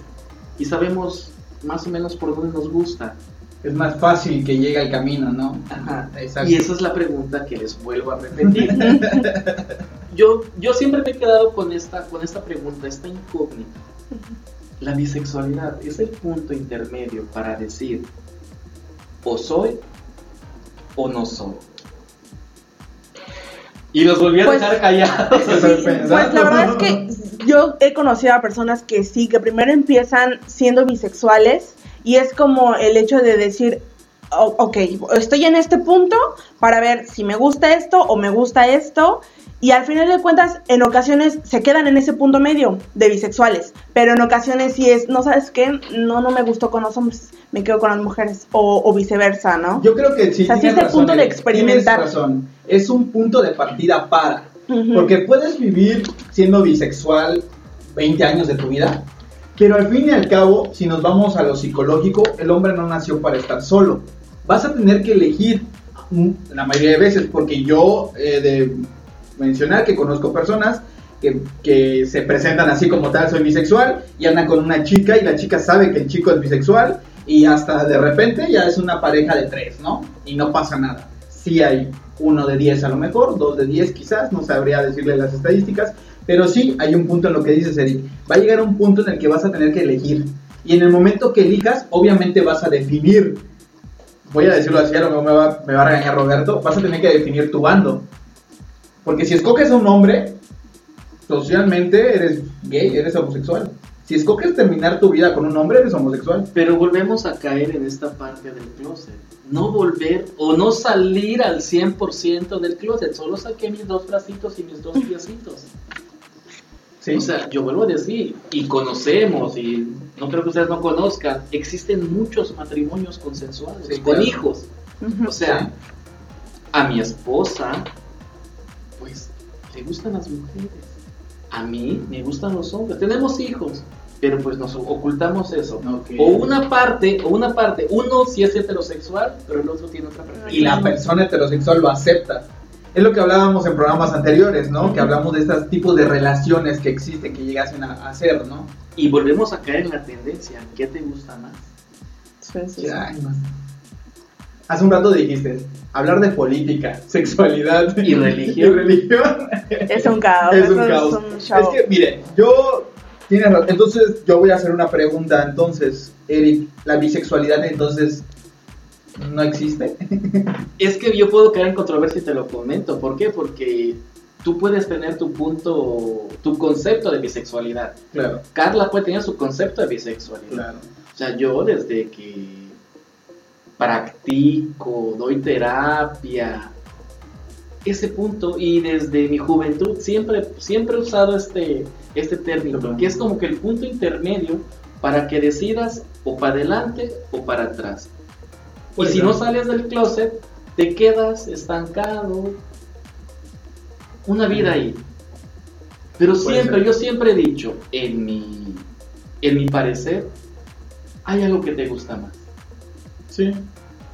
y sabemos más o menos por dónde nos gusta. Es más fácil que llegue al camino, ¿no? Ajá. Exacto. Y esa es la pregunta que les vuelvo a repetir. [LAUGHS] yo, yo siempre me he quedado con esta, con esta pregunta, esta incógnita. La bisexualidad es el punto intermedio para decir o soy o no soy. Y los volví a Pues- dejar callados. Estoy Pues la verdad es que yo he conocido a personas que sí, que primero empiezan siendo bisexuales y es como el hecho de decir, "O- ok, estoy en este punto para ver si me gusta esto o me gusta esto. Y al final de cuentas, en ocasiones se quedan en ese punto medio de bisexuales, pero en ocasiones sí es, no sabes qué, no, no me gustó con los hombres, me quedo con las mujeres, o, o viceversa, ¿no? Yo creo que sí. O sea, sí es el punto de experimentar. Tienes razón. Es un punto de partida para. Ujú. Porque puedes vivir siendo bisexual 20 años de tu vida, pero al fin y al cabo, si nos vamos a lo psicológico, el hombre no nació para estar solo. Vas a tener que elegir la mayoría de veces, porque yo he de mencionar que conozco personas que, que se presentan así como tal, soy bisexual, y andan con una chica y la chica sabe que el chico es bisexual y hasta de repente ya es una pareja de tres, ¿no? Y no pasa nada. Sí hay uno de 10 a lo mejor, dos de 10 quizás, no sabría decirle las estadísticas, pero sí hay un punto en lo que dices, Eric. Va a llegar un punto en el que vas a tener que elegir. Y en el momento que elijas, obviamente vas a definir, voy a decirlo así, a lo mejor me va, me va a regañar Roberto, vas a tener que definir tu bando. Porque si escoges a un hombre, socialmente eres gay, eres homosexual. Si escoges terminar tu vida con un hombre, eres homosexual. Pero volvemos a caer en esta parte del closet. No volver o no salir al 100% del closet. Solo saqué mis dos bracitos y mis dos piecitos. ¿sí? O sea, yo vuelvo a decir, y conocemos, y no creo que ustedes no conozcan, existen muchos matrimonios consensuales, Sí, con claro. hijos. O sea, a mi esposa, pues, le gustan las mujeres. A mí me gustan los hombres. Tenemos hijos, pero pues nos ocultamos eso. O una parte, o una parte, uno sí es heterosexual, pero el otro tiene otra preferencia. y la persona heterosexual lo acepta. Es lo que hablábamos en programas anteriores, ¿no? Que hablamos de estos tipos de relaciones que existen, que llegasen a, a ser, ¿no? Y volvemos a caer en la tendencia. ¿Qué te gusta más? Sí, sí, sí. Ay, no. Hace un rato dijiste, hablar de política, [LAUGHS] sexualidad Y religión. y religión Es un caos. es un caos. un show. Es que, mire, yo... Tienes razón. Entonces, yo voy a hacer una pregunta. Entonces, Eric, ¿la bisexualidad entonces no existe? [LAUGHS] Es que yo puedo caer en controversia y te lo comento. ¿Por qué? Porque tú puedes tener tu punto, tu concepto de bisexualidad. claro, Carla puede tener su concepto de bisexualidad. claro. O sea, yo desde que practico, doy terapia, ese punto, y desde mi juventud siempre, siempre he usado este, este término, que es como que el punto intermedio para que decidas o para adelante o para atrás. Pues y si no. no sales del closet, te quedas estancado. Una vida ahí. Pero siempre, yo siempre he dicho, en mi, en mi parecer, hay algo que te gusta más. Sí.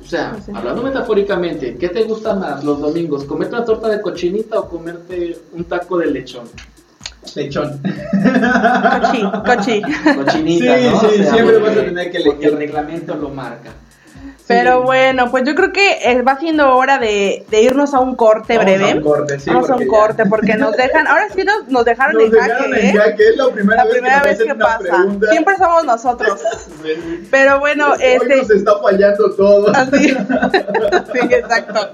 O sea, sí. hablando metafóricamente, ¿qué te gusta más los domingos? ¿Comerte una torta de cochinita o comerte un taco de lechón? Lechón. Cochi, cochi. Cochinita, Sí, ¿no? sí, siempre vas a tener que Porque el elegir. reglamento lo marca. Pero bueno, pues yo creo que eh, va siendo hora de, de irnos a un corte Vamos a breve. un corte, sí, Vamos a un ya- corte porque nos dejan, ahora sí nos, nos dejaron Nos en dejaron jaque, en ¿eh? jaque, es la primera La vez primera que vez que pasa. pregunta. Siempre somos nosotros. [LAUGHS] Pero bueno, Hoy este. nos está fallando todo. Así. [LAUGHS] sí, exacto.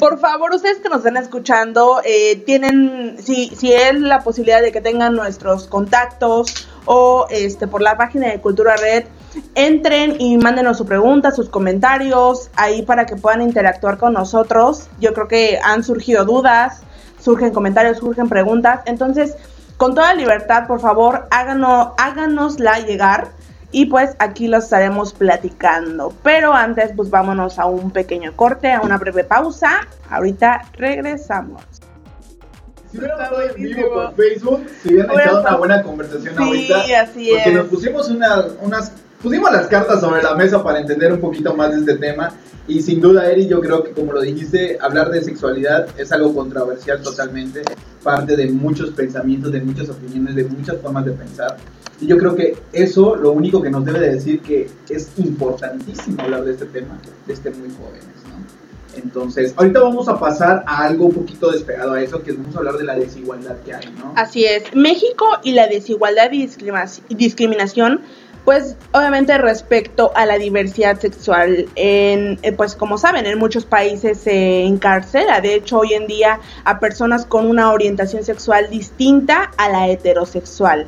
Por favor, ustedes que nos están escuchando, eh, tienen, si, si es la posibilidad de que tengan nuestros contactos o este por la página de Cultura Red. Entren y mándenos sus preguntas, sus comentarios, ahí para que puedan interactuar con nosotros. Yo creo que han surgido dudas, surgen comentarios, surgen preguntas. Entonces, con toda libertad, por favor, háganos, háganosla llegar y pues aquí lo estaremos platicando. Pero antes, pues vámonos a un pequeño corte, a una breve pausa. Ahorita regresamos. Si hubiéramos estado en vivo por Facebook, si hubieran echado una buena conversación sí, ahorita. así porque es. nos pusimos una, unas. Pusimos las cartas sobre la mesa para entender un poquito más de este tema. Y sin duda, Eri, yo creo que como lo dijiste, hablar de sexualidad es algo controversial totalmente. Parte de muchos pensamientos, de muchas opiniones, de muchas formas de pensar. Y yo creo que eso lo único que nos debe de decir que es importantísimo hablar de este tema desde muy jóvenes, ¿no? Entonces, ahorita vamos a pasar a algo un poquito despegado a eso, que vamos a hablar de la desigualdad que hay, ¿no? Así es. México y la desigualdad y discriminación, pues obviamente respecto a la diversidad sexual, en, eh, pues como saben, en muchos países se encarcela, de hecho hoy en día, a personas con una orientación sexual distinta a la heterosexual.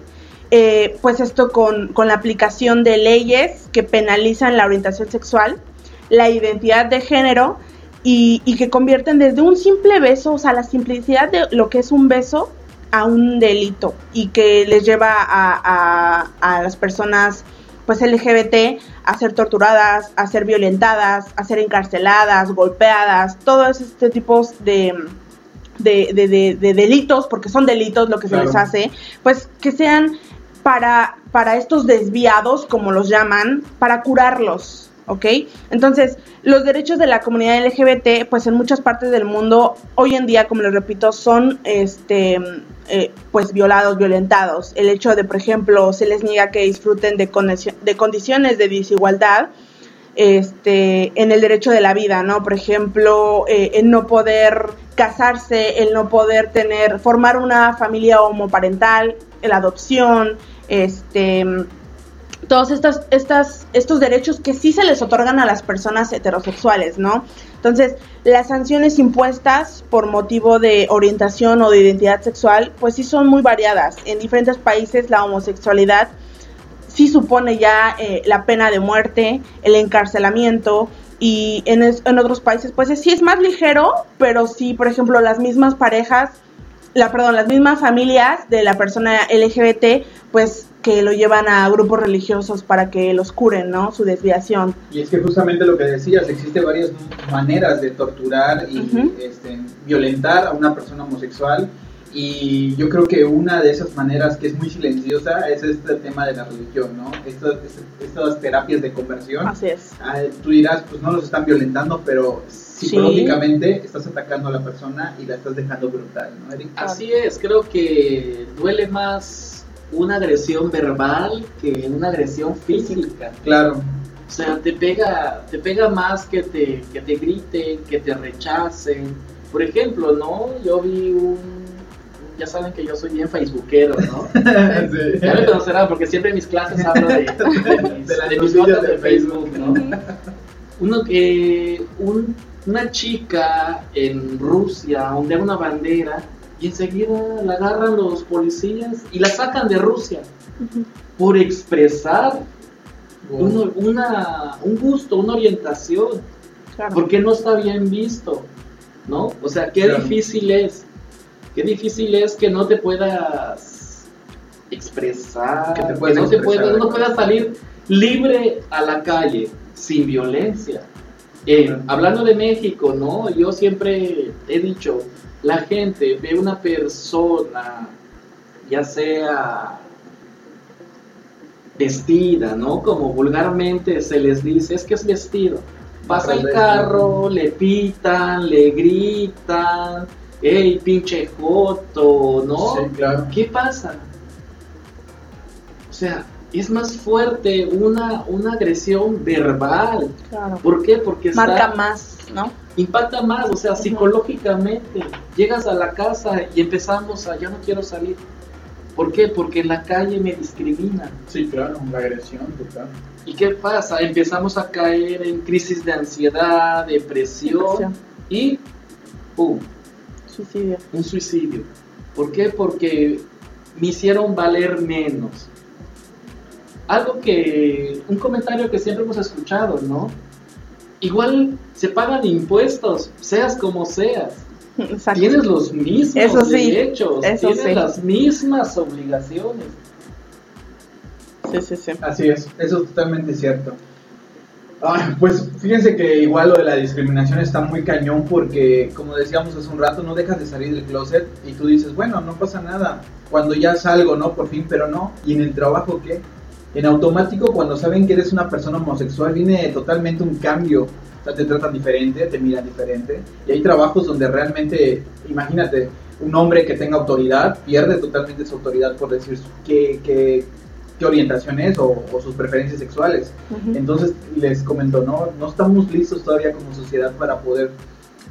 Eh, pues esto con, con la aplicación de leyes que penalizan la orientación sexual, la identidad de género y, y que convierten desde un simple beso, o sea, la simplicidad de lo que es un beso, a un delito y que les lleva a, a- a las personas pues LGBT a ser torturadas, a ser violentadas, a ser encarceladas, golpeadas, todos este tipos de, de, de- de- de delitos, porque son delitos lo que se les hace, pues que sean para, para estos desviados, como los llaman, para curarlos, ¿ok? Entonces, los derechos de la comunidad LGBT, pues en muchas partes del mundo, hoy en día, como les repito, son este eh, pues violados, violentados. El hecho de, por ejemplo, se les niega que disfruten de, de condiciones de desigualdad este, en el derecho de la vida, ¿no? Por ejemplo, eh, el no poder casarse, el no poder tener, formar una familia homoparental, la adopción, este, todos estas, estas, estos derechos que sí se les otorgan a las personas heterosexuales, ¿no? Entonces, las sanciones impuestas por motivo de orientación o de identidad sexual, pues sí son muy variadas. En diferentes países la homosexualidad sí supone ya eh, la pena de muerte, el encarcelamiento y en, es- en otros países pues sí es más ligero, pero sí, por ejemplo, las mismas parejas, la perdón, las mismas familias de la persona LGBT pues que lo llevan a grupos religiosos para que los curen, ¿no? Su desviación. Y es que justamente lo que decías, existe varias maneras de torturar y este, violentar a una persona homosexual. Y yo creo que una de esas maneras que es muy silenciosa es este tema de la religión, ¿no? Estas, estas terapias de conversión. Así es. Ah, tú dirás, pues no los están violentando, pero psicológicamente estás atacando a la persona y la estás dejando brutal, ¿no, Eric? Así es, creo que duele más una agresión verbal que una agresión física. [LAUGHS] Claro, O sea, te pega, te pega más que te, que te griten, que te rechacen. Por ejemplo, ¿no? Yo vi un... Ya saben que yo soy bien facebookero, ¿no? [LAUGHS] Sí. Ya me conocerán porque siempre en mis clases hablo de, de mis, [LAUGHS] De de mis notas de de Facebook, ¿no? Uno que un- una chica en Rusia ondea una bandera y enseguida la agarran los policías y la sacan de Rusia por expresar uno- una, un gusto, una orientación, Claro. porque no está bien visto, ¿no? O sea, qué Claro. difícil es, qué difícil es que no te puedas expresar, Que te que, no te puedas, no puedas salir libre a la calle, sin violencia. Eh, hablando de México, ¿no? Yo siempre he dicho, la gente ve una persona, ya sea vestida, ¿no? Como vulgarmente se les dice, es que es vestido. Pasa el carro, le pitan, le gritan, ¡Ey, pinche joto! ¿no? Sí, claro. ¿Qué pasa? O sea, es más fuerte una, una agresión verbal. Claro. ¿Por qué? Porque está- Marca más, ¿no? impacta más, o sea, psicológicamente. Llegas a la casa y empezamos a, ya no quiero salir. ¿Por qué? Porque en la calle me discriminan. Sí, claro, la agresión total. ¿Y qué pasa? Empezamos a caer en crisis de ansiedad, depresión Depresión. y ¡pum! Suicidio. un suicidio. ¿Por qué? Porque me hicieron valer menos. Algo que, un comentario que siempre hemos escuchado, ¿no? Igual se pagan impuestos, seas como seas. Exacto. Tienes los mismos Eso sí, derechos, eso tienes sí. las mismas obligaciones. Sí, sí, sí. Así es, eso es totalmente cierto. Ah, pues fíjense que igual lo de la discriminación está muy cañón porque, como decíamos hace un rato, no dejas de salir del closet y tú dices, bueno, no pasa nada, cuando ya salgo, ¿no? Por fin, pero no. ¿Y en el trabajo qué? En automático, cuando saben que eres una persona homosexual, viene totalmente un cambio. O sea, te tratan diferente, te miran diferente. Y hay trabajos donde realmente, imagínate, un hombre que tenga autoridad pierde totalmente su autoridad por decir qué, qué, qué orientación es o, o sus preferencias sexuales. Ujú. Entonces les comento, no, no estamos listos todavía como sociedad para poder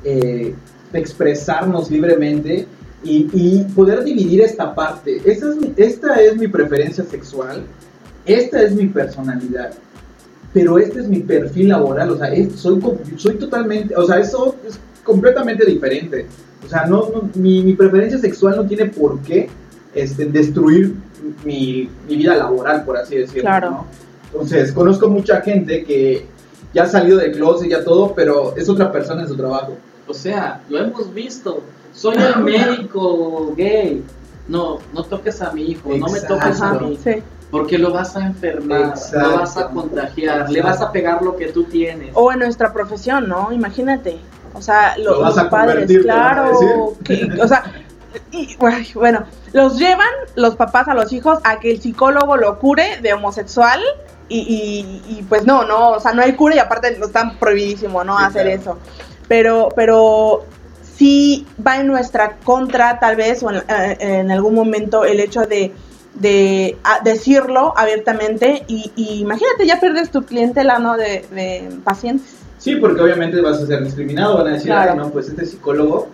eh, expresarnos libremente y, y poder dividir esta parte. Esta es, mi, esta es mi preferencia sexual, esta es mi personalidad, pero este es mi perfil laboral, o sea, es- soy, soy totalmente, o sea, eso es completamente diferente. O sea, no, no- mi, mi preferencia sexual no tiene por qué este, destruir mi, mi vida laboral, por así decirlo. Claro. ¿no? Entonces, conozco mucha gente que ya ha salido del closet, ya todo, pero es otra persona en su trabajo. O sea, lo hemos visto. Soy el [LAUGHS] médico gay. No, no toques a mi hijo, no me toques a Exacto. mí. Sí. Porque lo vas a enfermar, Exacto. lo vas a contagiar, le vas a pegar lo que tú tienes. O en nuestra profesión, ¿no? Imagínate. O sea, lo- Lo vas los a padres, claro. que- o sea, y, bueno, los llevan los papás a los hijos a que el psicólogo lo cure de homosexual y, y- y, pues no, no, o sea, no hay cura y aparte no están prohibidísimo, ¿no? Sí, hacer claro. eso. Pero, pero sí va en nuestra contra tal vez o en, eh, en algún momento el hecho de de a- decirlo abiertamente y, y imagínate ya pierdes tu clientela no de, de pacientes Sí, porque obviamente vas a ser discriminado, van a decir, Claro. "Ay, no, pues este psicólogo,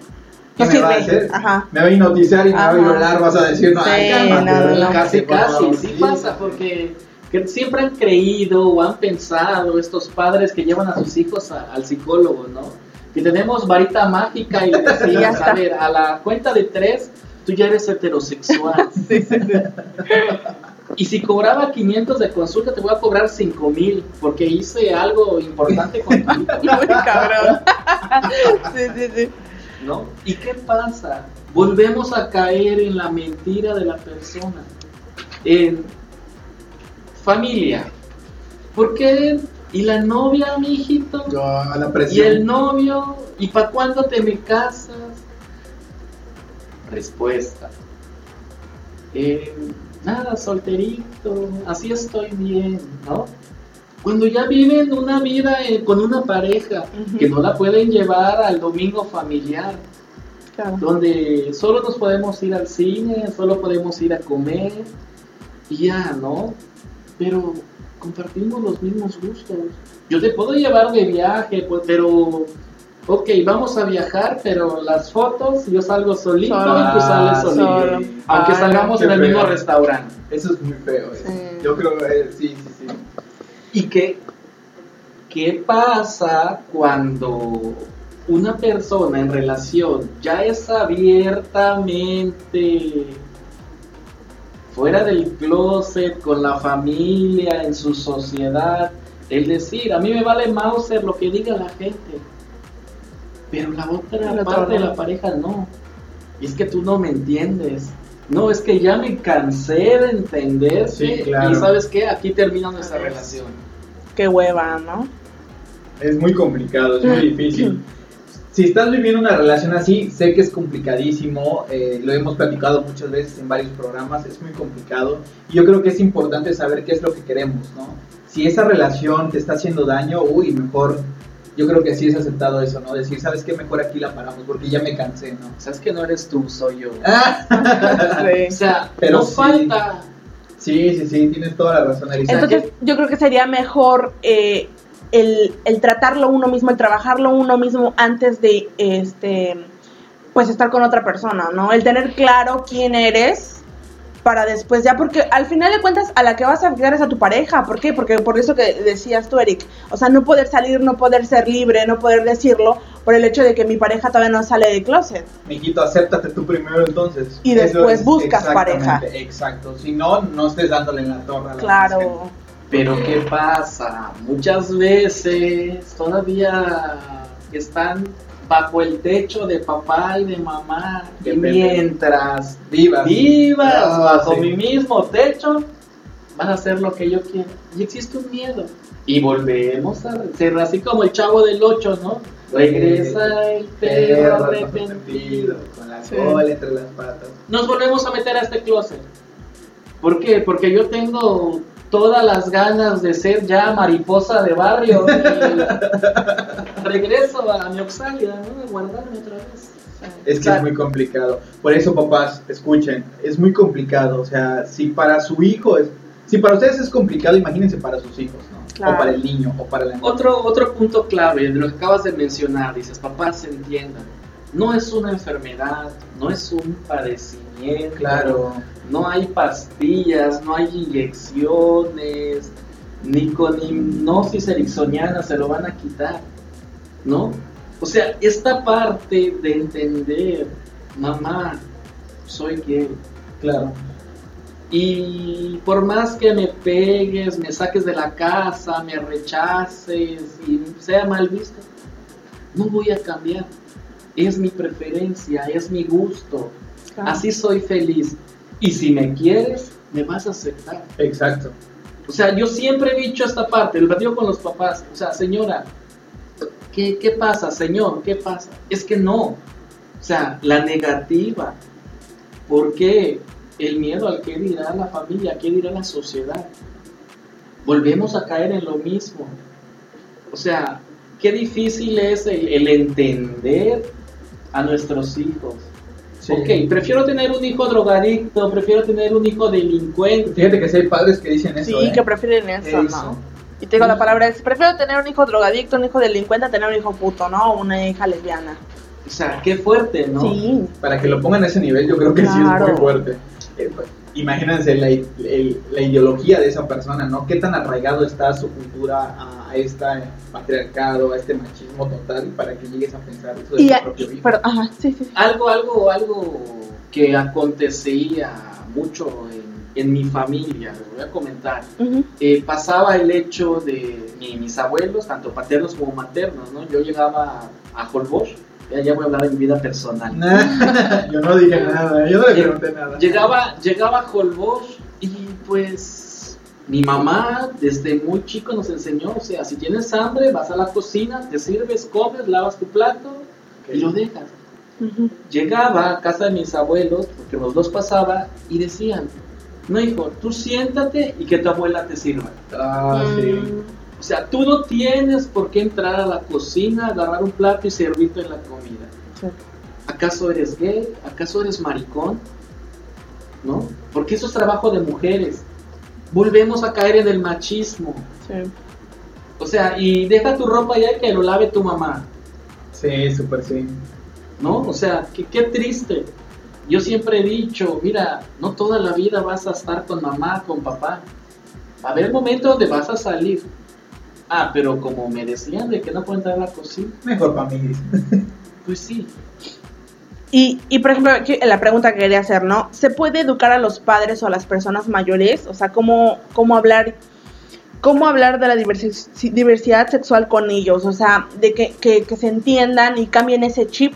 ¿qué No me va a hacer? Ajá. Me va a hipnotizar y me va a violar, vas a decir, no, Sí, ay, cálmate, no, no, no. casi, casi, favor". sí pasa, porque que siempre han creído o han pensado estos padres que llevan a sus hijos a- al psicólogo, ¿no? Que tenemos varita mágica y [LAUGHS] le decimos, a ver, a la cuenta de tres, tú ya eres heterosexual. [LAUGHS] Y si cobraba 500 de consulta, te voy a cobrar 5000 porque hice algo importante contigo, [LAUGHS] Muy cabrón. sí, sí, sí. ¿no? ¿Y qué pasa? Volvemos a caer en la mentira de la persona. En familia. ¿Por qué? ¿Y la novia, mi hijito? Yo, a la ¿Y presión. el novio? ¿Y para cuándo te me casas? Respuesta. Eh, nada, solterito, así estoy bien, ¿no? Cuando ya viven una vida eh, con una pareja que no la pueden llevar al domingo familiar, Claro. donde solo nos podemos ir al cine, solo podemos ir a comer y ya, ¿no? Pero compartimos los mismos gustos. Yo te puedo llevar de viaje, pues, pero, ok, vamos a viajar, pero las fotos yo salgo solito Solo. y tú sales solito. solo. Aunque Ay, salgamos en el mismo restaurante. Eso es muy feo. eso. Sí. Yo creo que sí, sí, sí. ¿Y qué, qué pasa cuando una persona en relación ya es abiertamente fuera del closet, con la familia, en su sociedad? El decir, a mí me vale Mauser lo que diga la gente, pero la otra parte de no. la pareja no. Y es que tú no me entiendes. No, es que ya me cansé de entenderte. Sí, claro. Y sabes qué, aquí termina nuestra relación. Qué hueva, ¿no? Es muy complicado, es muy difícil. [CLEARS THROAT] Si estás viviendo una relación así, sé que es complicadísimo, eh, lo hemos platicado muchas veces en varios programas, es muy complicado. Y yo creo que es importante saber qué es lo que queremos, ¿no? Si esa relación te está haciendo daño, uy, mejor, yo creo que sí es aceptado eso, ¿no? Decir, ¿sabes qué? Mejor aquí la paramos porque ya me cansé, ¿no? Sabes que no eres tú, soy yo. [LAUGHS] Sí. O sea, Pero no sí. falta. Sí, sí, sí, tienes toda la razón, Arisa. Entonces, yo creo que sería mejor eh, el, el tratarlo uno mismo, el trabajarlo uno mismo antes de este pues estar con otra persona, ¿no? El tener claro quién eres para después ya, porque al final de cuentas a la que vas a afectar es a tu pareja, ¿por qué? Porque por eso que decías tú, Eric, o sea, no poder salir, no poder ser libre, no poder decirlo, por el hecho de que mi pareja todavía no sale del closet. Mijito, acéptate tú primero entonces. Y después es buscas pareja. Exacto. Si no, no estés dándole en la torre a la Claro. Pero ¿qué pasa? Muchas veces todavía están bajo el techo de papá y de mamá. Y mientras Vivas. vivas Ah, bajo sí. mi mismo techo, van a hacer lo que yo quiero. Y existe un miedo. Y volvemos a ser así como el chavo del 8, ¿no? Regresa el perro arrepentido. arrepentido, con la Sí. cola entre las patas. Nos volvemos a meter a este closet. ¿Por qué? Porque yo tengo todas las ganas de ser ya mariposa de barrio. y regreso a mi Oxalia, ¿no? A guardarme otra vez. Es que es muy complicado. Por eso, papás, escuchen, es muy complicado. O sea, si para su hijo es, si para ustedes es complicado, imagínense para sus hijos, ¿no? Claro. O para el niño, o para la niña. Otro, otro punto clave de lo que acabas de mencionar, dices, papás, entiendan, no es una enfermedad, no es un padecimiento, Claro. No hay pastillas, no hay inyecciones, ni con hipnosis ericksoniana se lo van a quitar, ¿no? O sea, esta parte de entender, mamá, soy gay, Claro. y por más que me pegues, me saques de la casa, me rechaces y sea mal visto, no voy a cambiar. Es mi preferencia, es mi gusto. Claro. Así soy feliz. Y si me quieres, me vas a aceptar. Exacto. O sea, yo siempre he dicho esta parte, lo digo con los papás. O sea, señora, ¿qué, qué pasa, señor? ¿Qué pasa? Es que no. O sea, la negativa. ¿Por qué? El miedo al que dirá la familia, qué dirá la sociedad. Volvemos a caer en lo mismo. O sea, qué difícil es el, el entender a nuestros hijos. Sí. Ok, prefiero tener un hijo drogadicto, prefiero tener un hijo delincuente. Fíjate que sí hay padres que dicen eso. Sí, ¿eh? que prefieren eso, Eso. ¿no? Y te digo la palabra es, prefiero tener un hijo drogadicto, un hijo delincuente, a tener un hijo puto, ¿no? O una hija lesbiana. O sea, qué fuerte, ¿no? Sí, Para que lo pongan a ese nivel, yo creo que sí es muy fuerte. Eh, pues, imagínense la, el- la ideología de esa persona, ¿no? Qué tan arraigado está su cultura a, a este patriarcado, a este machismo total, para que llegues a pensar eso de y, tu a- propio hijo. pero, ajá, sí, sí, sí. Algo, algo, algo que acontecía mucho en, en mi familia, les voy a comentar. Ujú. Eh, pasaba el hecho de mi- mis abuelos, tanto paternos como maternos, ¿no? Yo llegaba a Holbox, ya, ya voy a hablar de mi vida personal. Nah, [LAUGHS] yo no dije nada, yo no le pregunté nada. Llegaba, llegaba a Holbox y pues mi mamá desde muy chico nos enseñó, o sea, si tienes hambre, vas a la cocina, te sirves, comes, lavas tu plato y lo dejas. Ujú. Llegaba a casa de mis abuelos, porque los dos pasaba, y decían, no hijo, tú siéntate y que tu abuela te sirva. Ah, sí. O sea, tú no tienes por qué entrar a la cocina, agarrar un plato y servirte la comida. sí. ¿Acaso eres gay? ¿Acaso eres maricón? ¿No? Porque eso es trabajo de mujeres. Volvemos a caer en el machismo. Sí. O sea, y deja tu ropa ya que lo lave tu mamá. Sí, súper sí. ¿no? O sea, que- qué triste. Yo siempre he dicho, mira, no toda la vida vas a estar con mamá, con papá. Va a haber momentos donde vas a salir. Ah, pero como me decían de que no puedo entrar a la cocina, Mejor para mí. [LAUGHS] pues sí. Y, y por ejemplo, aquí la pregunta que quería hacer, ¿no? ¿Se puede educar a los padres o a las personas mayores? O sea, ¿cómo, cómo hablar cómo hablar de la diversi- si- diversidad sexual con ellos? O sea, de que, que, que se entiendan y cambien ese chip,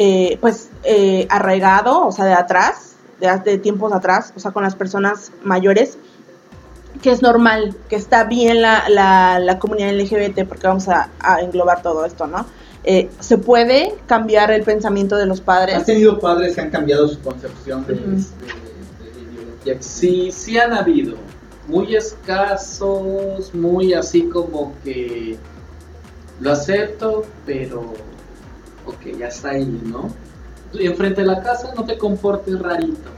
eh, pues, eh, arraigado, o sea, de atrás, de, de tiempos atrás, o sea, con las personas mayores, que es normal, que está bien la, la, la comunidad LGBT, porque vamos a, a englobar todo esto, ¿no? Eh, se puede cambiar el pensamiento de los ¿Has padres. tenido padres que han cambiado su concepción de, Ujú. de- de ideología? Sí, sí han habido. Muy escasos, muy así como que lo acepto, pero ok, ya está ahí, ¿no? Enfrente de la casa no te comportes rarito.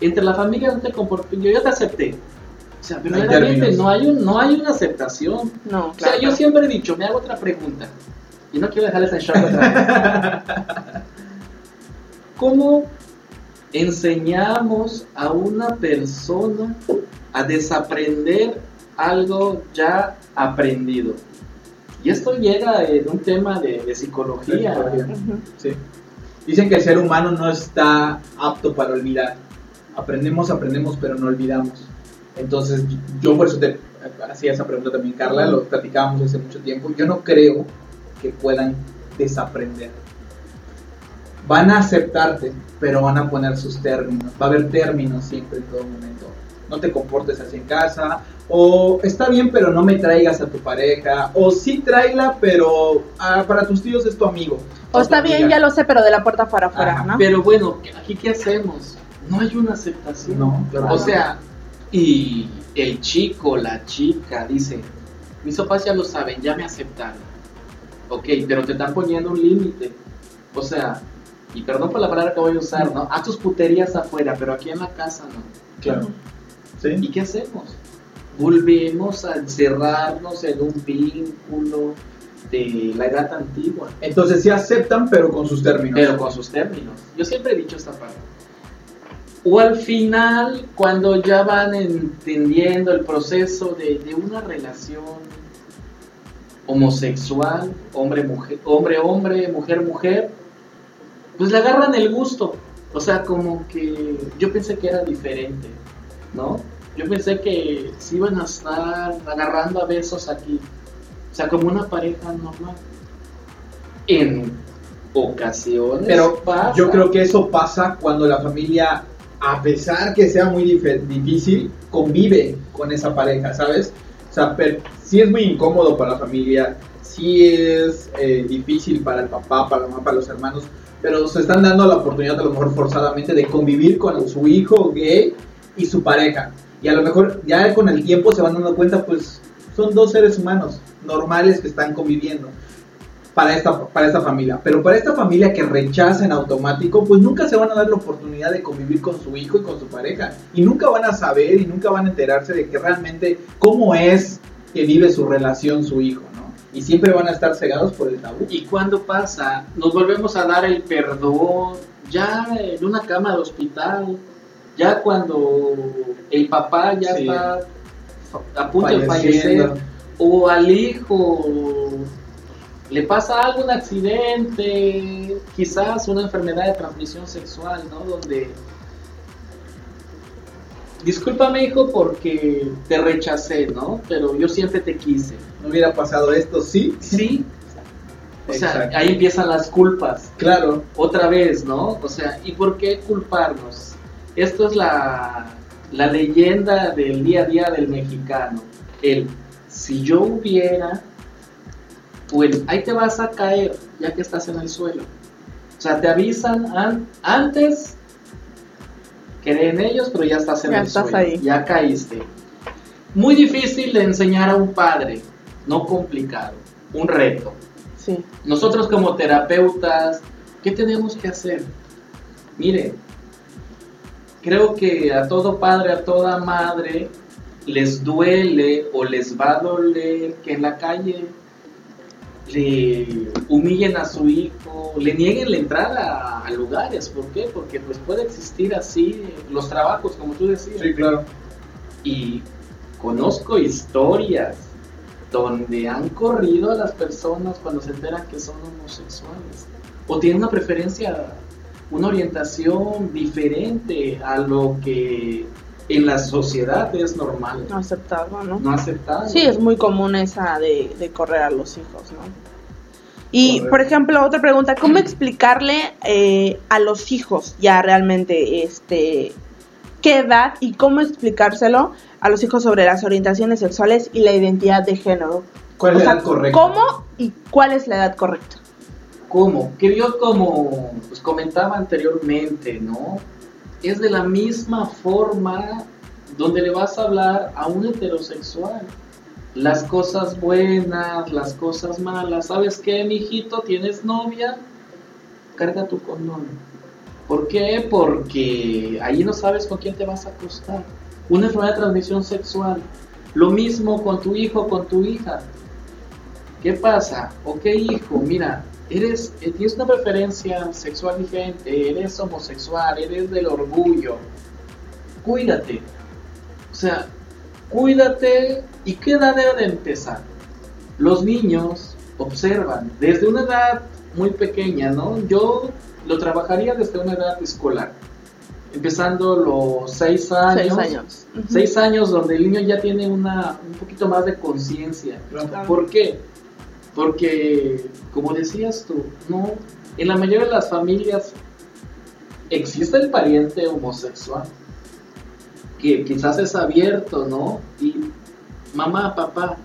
Entre la familia no te comportes. Yo ya te acepté. O sea, verdaderamente no hay, un, no hay una aceptación. No, O sea, claro. yo siempre he dicho, me hago otra pregunta. Y no quiero dejarles en shock otra vez. [LAUGHS] ¿Cómo enseñamos a una persona a desaprender algo ya aprendido? Y esto llega en un tema de, de psicología. Sí. Dicen que el ser humano no está apto para olvidar. Aprendemos, aprendemos, pero no olvidamos. Entonces, yo por eso te hacía esa pregunta también, Carla, lo platicábamos hace mucho tiempo. Yo no creo que puedan desaprender. Van a aceptarte, pero van a poner sus términos. Va a haber términos siempre en todo momento. No te comportes así en casa. O está bien, pero no me traigas a tu pareja. O sí tráela, pero ah, para tus tíos es tu amigo. O está bien, amiga. ya lo sé, pero de la puerta para afuera, Ajá, ¿no? Pero bueno, ¿aquí qué hacemos? No hay una aceptación. No, claro. O sea, y el chico, la chica, dice, mis papás ya lo saben, ya me aceptaron. Ok, pero te están poniendo un límite. O sea, y perdón por la palabra que voy a usar, ¿no? Haz tus puterías afuera, pero aquí en la casa no. Claro. ¿Y ¿Sí? qué hacemos? Volvemos a encerrarnos en un vínculo de la edad antigua, Entonces sí aceptan, pero con sus términos. pero con sus términos. Yo siempre he dicho esta parte. O al final, cuando ya van entendiendo el proceso de, de una relación homosexual, hombre-mujer, hombre-hombre, mujer-mujer, pues le agarran el gusto. O sea, como que yo pensé que era diferente, ¿no? Yo pensé que se iban a estar agarrando a besos aquí. O sea, como una pareja normal. En ocasiones. Pero pasa. yo creo que eso pasa cuando la familia, a pesar que sea muy dif- difícil, convive con esa pareja, ¿sabes? O sea, pero sí es muy incómodo para la familia, sí es eh, difícil para el papá, para la mamá, para los hermanos, pero se están dando la oportunidad, a lo mejor forzadamente, de convivir con su hijo gay y su pareja. Y a lo mejor ya con el tiempo se van dando cuenta, pues son dos seres humanos normales que están conviviendo para esta, para esta familia. Pero para esta familia que rechaza en automático, pues nunca se van a dar la oportunidad de convivir con su hijo y con su pareja. Y nunca van a saber y nunca van a enterarse de que realmente cómo es que vive su relación su hijo, ¿no? Y siempre van a estar cegados por el tabú. ¿Y cuando pasa? Nos volvemos a dar el perdón, ya en una cama de hospital, ya cuando el papá ya Sí. está a punto de fallecer, o al hijo le pasa algo, un accidente, quizás una enfermedad de transmisión sexual, ¿no? Donde, discúlpame hijo porque te rechacé, ¿no? Pero yo siempre te quise. No hubiera pasado esto, sí. Sí. O sea, ahí empiezan las culpas. Claro. Otra vez, ¿no? O sea, ¿y por qué culparnos? Esto es la, la leyenda del día a día del mexicano. El, si yo hubiera, pues ahí te vas a caer ya que estás en el suelo. O sea, te avisan an- antes, creen ellos, pero ya estás en Ya el estás suelo. ahí. Ya caíste. Muy difícil de enseñar a un padre, no complicado, un reto. Sí. Nosotros como terapeutas, ¿qué tenemos que hacer? Mire, creo que a todo padre, a toda madre, les duele o les va a doler que en la calle le humillen a su hijo, le nieguen la entrada a, lugares. ¿Por qué? Porque pues puede existir así los trabajos, como tú decías. Sí, claro. Y conozco historias donde han corrido a las personas cuando se enteran que son homosexuales o tienen una preferencia, una orientación diferente a lo que en la sociedad es normal, No aceptarlo, ¿no? no aceptado. Sí, es muy común esa de, de correr a los hijos, ¿no? Y, por ejemplo, otra pregunta, ¿cómo explicarle eh, a los hijos ya realmente este qué edad y cómo explicárselo a los hijos sobre las orientaciones sexuales y la identidad de género? ¿Cuál O es la sea, edad correcta? ¿Cómo y cuál es la edad correcta? ¿Cómo? Que yo como pues, comentaba anteriormente, ¿no? Es de la misma forma donde le vas a hablar a un heterosexual. Las cosas buenas, las cosas malas. ¿Sabes qué, mijito? ¿Tienes novia? Carga tu condón. ¿Por qué? Porque ahí no sabes con quién te vas a acostar. Una enfermedad de transmisión sexual. Lo mismo con tu hijo, con tu hija. ¿Qué pasa? Ok, hijo, mira, eres, eh, tienes una preferencia sexual diferente, eres homosexual, eres del orgullo. Cuídate. O sea, cuídate. ¿Y qué edad debe de empezar? Los niños observan desde una edad muy pequeña, ¿no? Yo lo trabajaría desde una edad escolar, empezando los seis años. Seis años. Ujú. Seis años donde el niño ya tiene una, un poquito más de conciencia. Claro. ¿Por qué? Porque, como decías tú, no, en la mayoría de las familias existe el pariente homosexual, que quizás es abierto, ¿no? Y mamá, papá,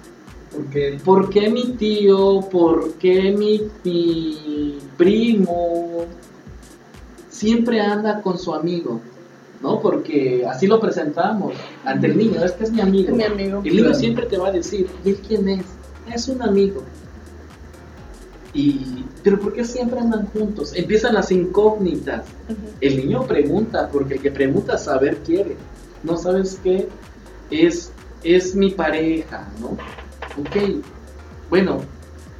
Porque ¿por qué mi tío, por qué mi, mi primo siempre anda con su amigo? ¿No? Porque así lo presentamos ante el niño, este es mi amigo. Es mi amigo. El niño siempre te va a decir, ¿y él quién es? Es un amigo. Y, pero ¿por qué siempre andan juntos? Empiezan las incógnitas. El niño pregunta, porque el que pregunta saber quiere. No sabes qué es, es mi pareja, ¿no? Ok, bueno,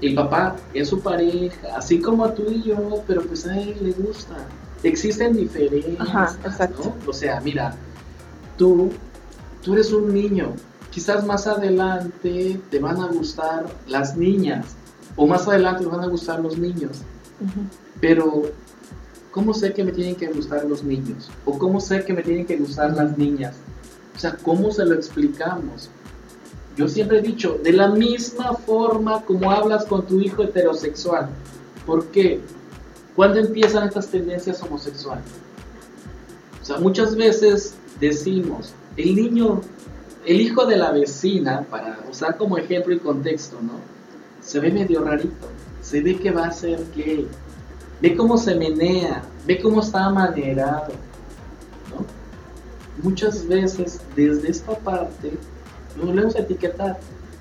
el papá es su pareja, así como a tú y yo, pero pues a él le gusta. Existen diferencias, Ajá. ¿no? O sea, mira, tú, tú eres un niño, quizás más adelante te van a gustar las niñas, o más adelante te van a gustar los niños. Pero, ¿cómo sé que me tienen que gustar los niños? ¿O cómo sé que me tienen que gustar las niñas? O sea, ¿cómo se lo explicamos? Yo siempre he dicho, de la misma forma como hablas con tu hijo heterosexual. ¿Por qué? ¿Cuándo empiezan estas tendencias homosexuales? O sea, muchas veces decimos, el niño, el hijo de la vecina, para usar como ejemplo y contexto, ¿no? Se ve medio rarito, se ve que va a ser gay, ve cómo se menea, ve cómo está amanerado, ¿no? Muchas veces desde esta parte lo volvemos a etiquetar.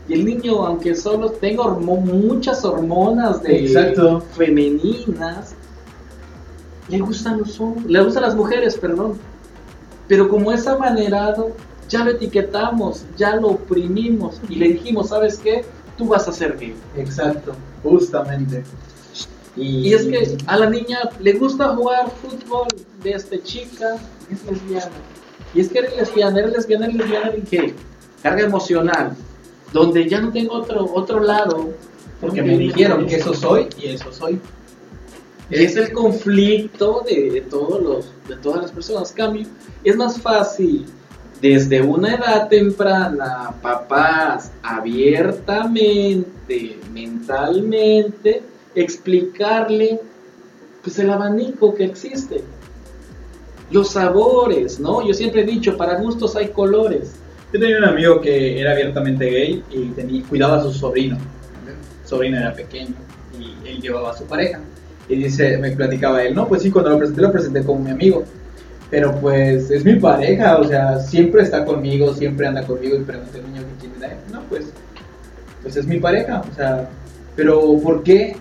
Y el niño, aunque solo tenga muchas hormonas de Exacto. femeninas, le gustan los hombres, le gustan las mujeres, perdón. Pero como es amanerado, ya lo etiquetamos, ya lo oprimimos y le dijimos, ¿sabes qué? Tú vas a ser gay. Exacto, justamente. Y es que a la niña le gusta jugar fútbol de este chica, es lesbiana. Y es que eres lesbiana, eres lesbiana, eres lesbiana, ¿y qué? Carga emocional, donde ya no tengo otro, otro lado. Porque me dijeron que eso soy y eso soy. Es el conflicto de, de todos los, de todas las personas. Cambio, es más fácil desde una edad temprana, papás abiertamente, mentalmente, explicarle pues el abanico que existe. Los sabores, ¿no? Yo siempre he dicho, para gustos hay colores. Yo tenía un amigo que era abiertamente gay y tenía, cuidaba a su sobrino. Su sobrino era pequeño y él llevaba a su pareja. Y dice, me platicaba él, no, pues sí, cuando lo presenté, lo presenté como mi amigo. Pero pues es mi pareja, o sea, siempre está conmigo, siempre anda conmigo y pregunté al niño que era él. No, pues, pues es mi pareja, o sea, pero ¿por qué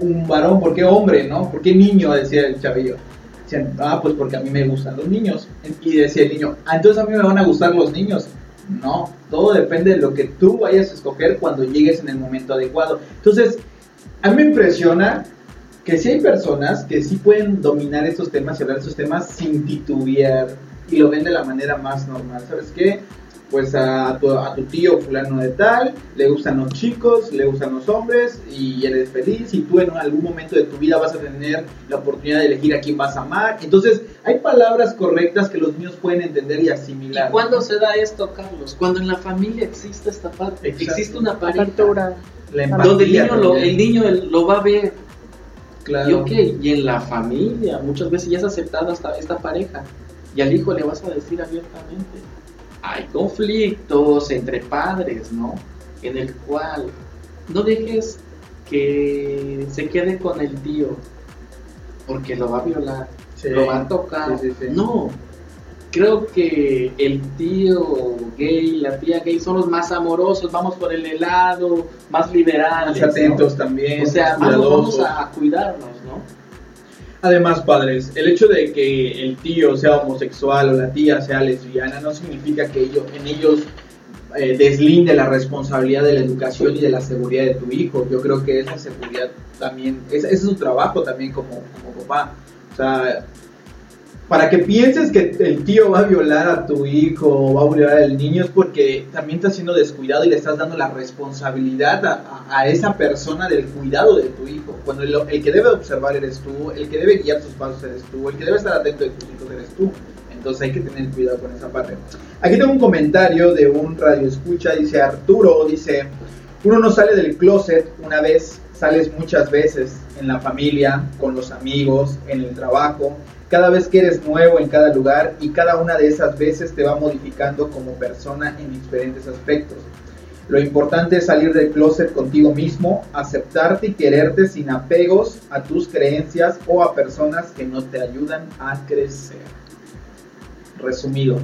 un varón? ¿Por qué hombre, no? ¿Por qué niño? Decía el chavillo. Decían, ah, pues porque a mí me gustan los niños. Y decía el niño, ah, entonces a mí me van a gustar los niños. No, todo depende de lo que tú vayas a escoger cuando llegues en el momento adecuado. Entonces, a mí me impresiona que sí hay personas que sí pueden dominar estos temas y hablar de estos temas sin titubear y lo ven de la manera más normal. ¿Sabes qué? Pues a tu, a tu tío fulano de tal, le gustan los chicos, le gustan los hombres y eres feliz y tú en algún momento de tu vida vas a tener la oportunidad de elegir a quién vas a amar. Entonces hay palabras correctas que los niños pueden entender y asimilar. ¿Y cuándo se da esto, Carlos? Cuando en la familia existe esta parte, Exacto. existe una pareja. Donde el niño, lo, el niño lo va a ver. Claro. Y ok, y en la familia muchas veces ya es aceptada hasta esta pareja. Y al hijo le vas a decir abiertamente. Hay conflictos entre padres, ¿no? En el cual no dejes que se quede con el tío, porque lo va a violar, Sí. lo va a tocar. Sí, sí, sí. No, creo que el tío gay, la tía gay son los más amorosos, vamos por el helado, más liberales. Más atentos ¿no? también. O sea, más vamos a cuidarnos, ¿no? Además, padres, el hecho de que el tío sea homosexual o la tía sea lesbiana no significa que ellos, en ellos eh, deslinde la responsabilidad de la educación y de la seguridad de tu hijo. Yo creo que esa seguridad también, ese es su trabajo también como, como papá. O sea, para que pienses que el tío va a violar a tu hijo o va a violar al niño es porque también estás siendo descuidado y le estás dando la responsabilidad a, esa persona del cuidado de tu hijo. Cuando el, el que debe observar eres tú, el que debe guiar tus pasos eres tú, el que debe estar atento de tus hijos eres tú. Entonces hay que tener cuidado con esa parte. Aquí tengo un comentario de un radio escucha, dice Arturo, dice, uno no sale del closet una vez, sales muchas veces en la familia, con los amigos, en el trabajo, cada vez que eres nuevo en cada lugar y cada una de esas veces te va modificando como persona en diferentes aspectos. Lo importante es salir del closet contigo mismo, aceptarte y quererte sin apegos a tus creencias o a personas que no te ayudan a crecer. Resumido.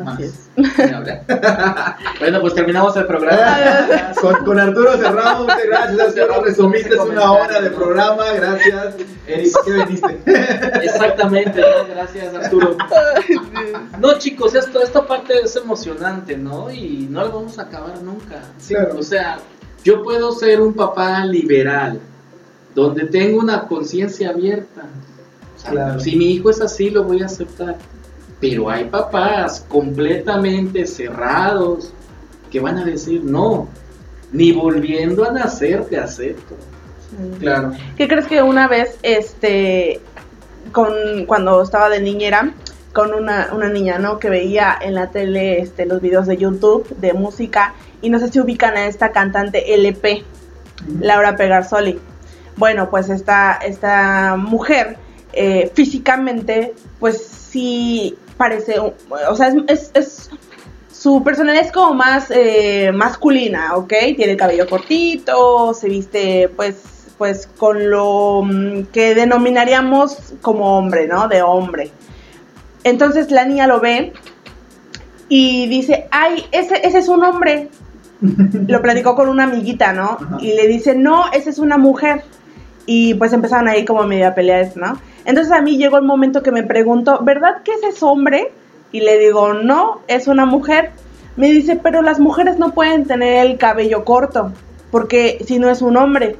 Más. Es. [LAUGHS] Bueno, pues terminamos el programa. [LAUGHS] con, con Arturo cerramos, muchas gracias Arturo, resumiste una hora de programa, gracias. Eric, ¿qué veniste? [LAUGHS] Exactamente, ¿no? gracias Arturo. No chicos, esto, esta parte es emocionante, ¿no? Y no la vamos a acabar nunca. Claro. O sea, yo puedo ser un papá liberal, donde tengo una conciencia abierta. O sea, Claro. Si mi hijo es así, lo voy a aceptar. Pero hay papás completamente cerrados que van a decir, no, ni volviendo a nacer te acepto. Claro. ¿Qué crees que una vez, este, con, cuando estaba de niñera, con una, una niña, ¿no? Que veía en la tele este, los videos de YouTube de música y no sé si ubican a esta cantante LP, Laura Pegarsoli. Bueno, pues esta, esta mujer eh, físicamente, pues sí parece, o sea, es, es- es- su personalidad es como más eh, masculina, ¿ok? Tiene el cabello cortito, se viste pues, pues con lo mm, que denominaríamos como hombre, ¿no? De hombre. Entonces la niña lo ve y dice, ay, ese, ese es un hombre. [LAUGHS] Lo platicó con una amiguita, ¿no? Ajá. Y le dice, no, esa es una mujer. Y pues empezaron ahí como medio a pelear, ¿no? Entonces a mí llegó el momento que me preguntó, ¿verdad que ese es hombre? Y le digo, no, es una mujer. Me dice, pero las mujeres no pueden tener el cabello corto, porque si no es un hombre.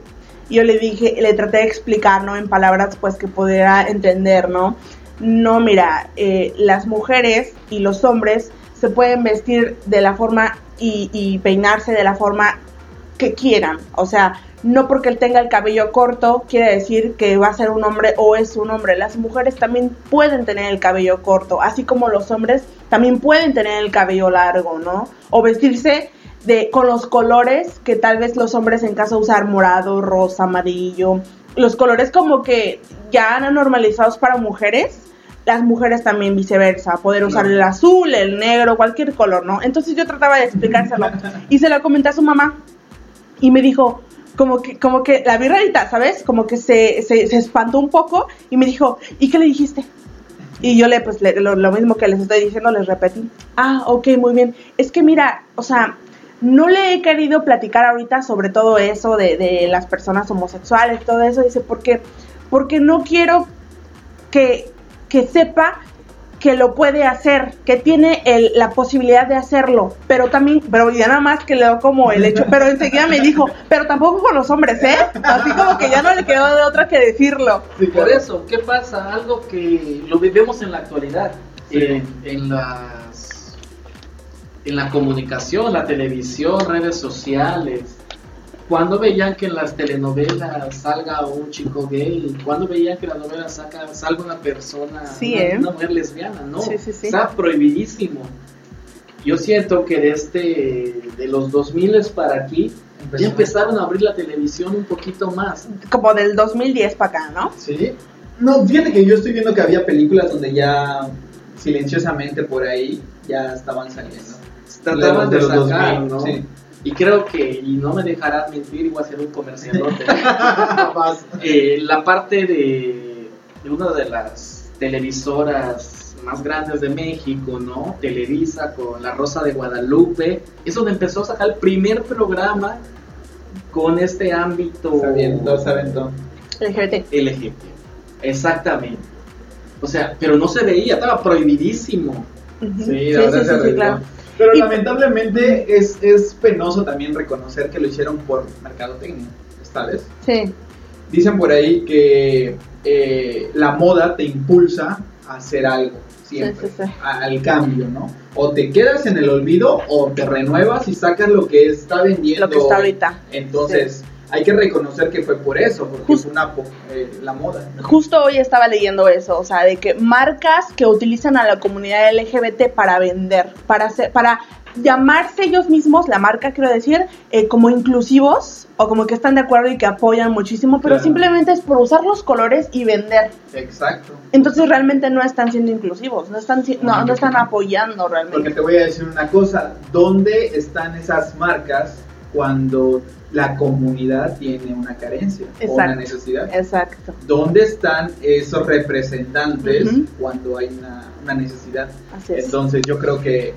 Yo le dije, le traté de explicar, ¿no? En palabras pues que pudiera entender, ¿no? No, mira, eh, las mujeres y los hombres se pueden vestir de la forma y peinarse de la forma que quieran. O sea, no porque él tenga el cabello corto quiere decir que va a ser un hombre o es un hombre. Las mujeres también pueden tener el cabello corto, así como los hombres también pueden tener el cabello largo, ¿no? O vestirse de con los colores que tal vez los hombres en casa usar morado, rosa, amarillo, los colores como que ya han normalizados para mujeres. Las mujeres también viceversa, poder usar el azul, el negro, cualquier color, ¿no? Entonces yo trataba de explicárselo [LAUGHS] y se lo comenté a su mamá y me dijo, como que, como que la vi rarita, ¿sabes? Como que se, se, se espantó un poco y me dijo, ¿y qué le dijiste? Y yo le, pues, le- lo, mismo que les estoy diciendo, les repetí. Ah, ok, muy bien. Es que mira, o sea, no le he querido platicar ahorita sobre todo eso de, de las personas homosexuales, todo eso. Dice, porque, porque no quiero que, que sepa que lo puede hacer, que tiene el- la posibilidad de hacerlo, pero también, pero ya nada más que le dio como el hecho, pero enseguida me dijo, pero tampoco con los hombres, ¿eh? Así como que ya no le quedó de otra que decirlo. Sí, Por eso, ¿qué pasa? Algo que lo vivimos en la actualidad, Sí. en, en las en la comunicación, la televisión, redes sociales. Cuando veían que en las telenovelas salga un chico gay, cuando veían que en las novelas saca, salga una persona, Sí, una, ¿eh? una mujer lesbiana, no, Sí, sí, sí. está prohibidísimo. Yo siento que desde de los 2000 para aquí ya empezaron a abrir la televisión un poquito más. Como del 2010 para acá, ¿no? Sí. No, fíjate que yo estoy viendo que había películas donde ya silenciosamente por ahí ya estaban saliendo. Trataban de, los sacar, 2000, ¿no? sí. Y creo que, y no me dejarán mentir, y voy a hacer un comercialote. [LAUGHS] Eh, la parte de, de una de las televisoras más grandes de México, ¿no? Televisa con La Rosa de Guadalupe, es donde empezó a sacar el primer programa con este ámbito Se aventó, se aventó. LGBT. LGBT. Exactamente. O sea, pero no se veía, estaba prohibidísimo. Sí, la verdad se arregló. claro. Pero Y- lamentablemente es, es penoso también reconocer que lo hicieron por mercadotecnia, ¿sabes? Sí. Dicen por ahí que eh, la moda te impulsa a hacer algo siempre, Sí, sí, sí. a- al cambio, ¿no? O te quedas en el olvido o te renuevas y sacas lo que está vendiendo. Lo que está ahorita. Entonces, hay que reconocer que fue por eso, porque Justo. fue una eh, la moda. Justo hoy estaba leyendo eso, o sea, de que marcas que utilizan a la comunidad LGBT para vender, para hacer, para llamarse ellos mismos, la marca quiero decir, eh, como inclusivos o como que están de acuerdo y que apoyan muchísimo, pero Claro. simplemente es por usar los colores y vender. Exacto. Entonces realmente no están siendo inclusivos, no están no, no están apoyando Porque realmente. te voy a decir una cosa, ¿dónde están esas marcas cuando la comunidad tiene una carencia o una necesidad? Exacto. ¿Dónde están esos representantes cuando hay una, una necesidad? Así es. Entonces yo creo que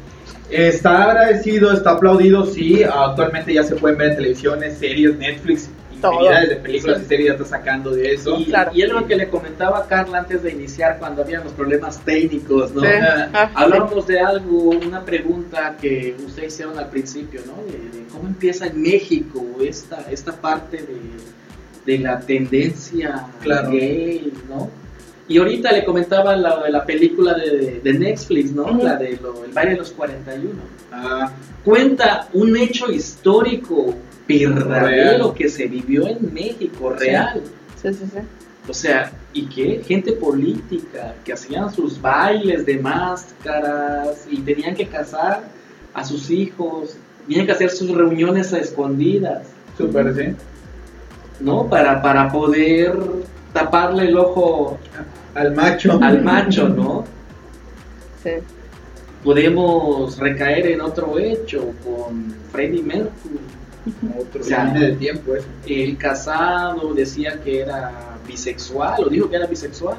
está agradecido, está aplaudido, sí, actualmente ya se pueden ver en televisiones, series, Netflix. Infinidades de películas Sí. y series ya está sacando de eso. Y, Claro. y es lo que le comentaba a Carla antes de iniciar, cuando habían los problemas técnicos, ¿no? Sí. Ah, sí. Hablábamos de algo, una pregunta que ustedes hicieron al principio, ¿no? De, de cómo empieza en México esta, esta parte de, de la tendencia Claro. gay, ¿no? Y ahorita le comentaba la de la película de, de Netflix, ¿no? La de lo- El baile de los 41. ah, Cuenta un hecho histórico verdadero Real. que se vivió en México, real. Sí, sí, sí. O sea, ¿y qué? Gente política que hacían sus bailes de máscaras y tenían que casar a sus hijos, tenían que hacer sus reuniones a escondidas, súper, sí. ¿no? Para, para poder taparle el ojo Al macho. al macho, ¿no? sí. Podemos recaer en otro hecho con Freddie Mercury. Otro O sea, viene de tiempo. El casado decía que era bisexual, o dijo que era bisexual.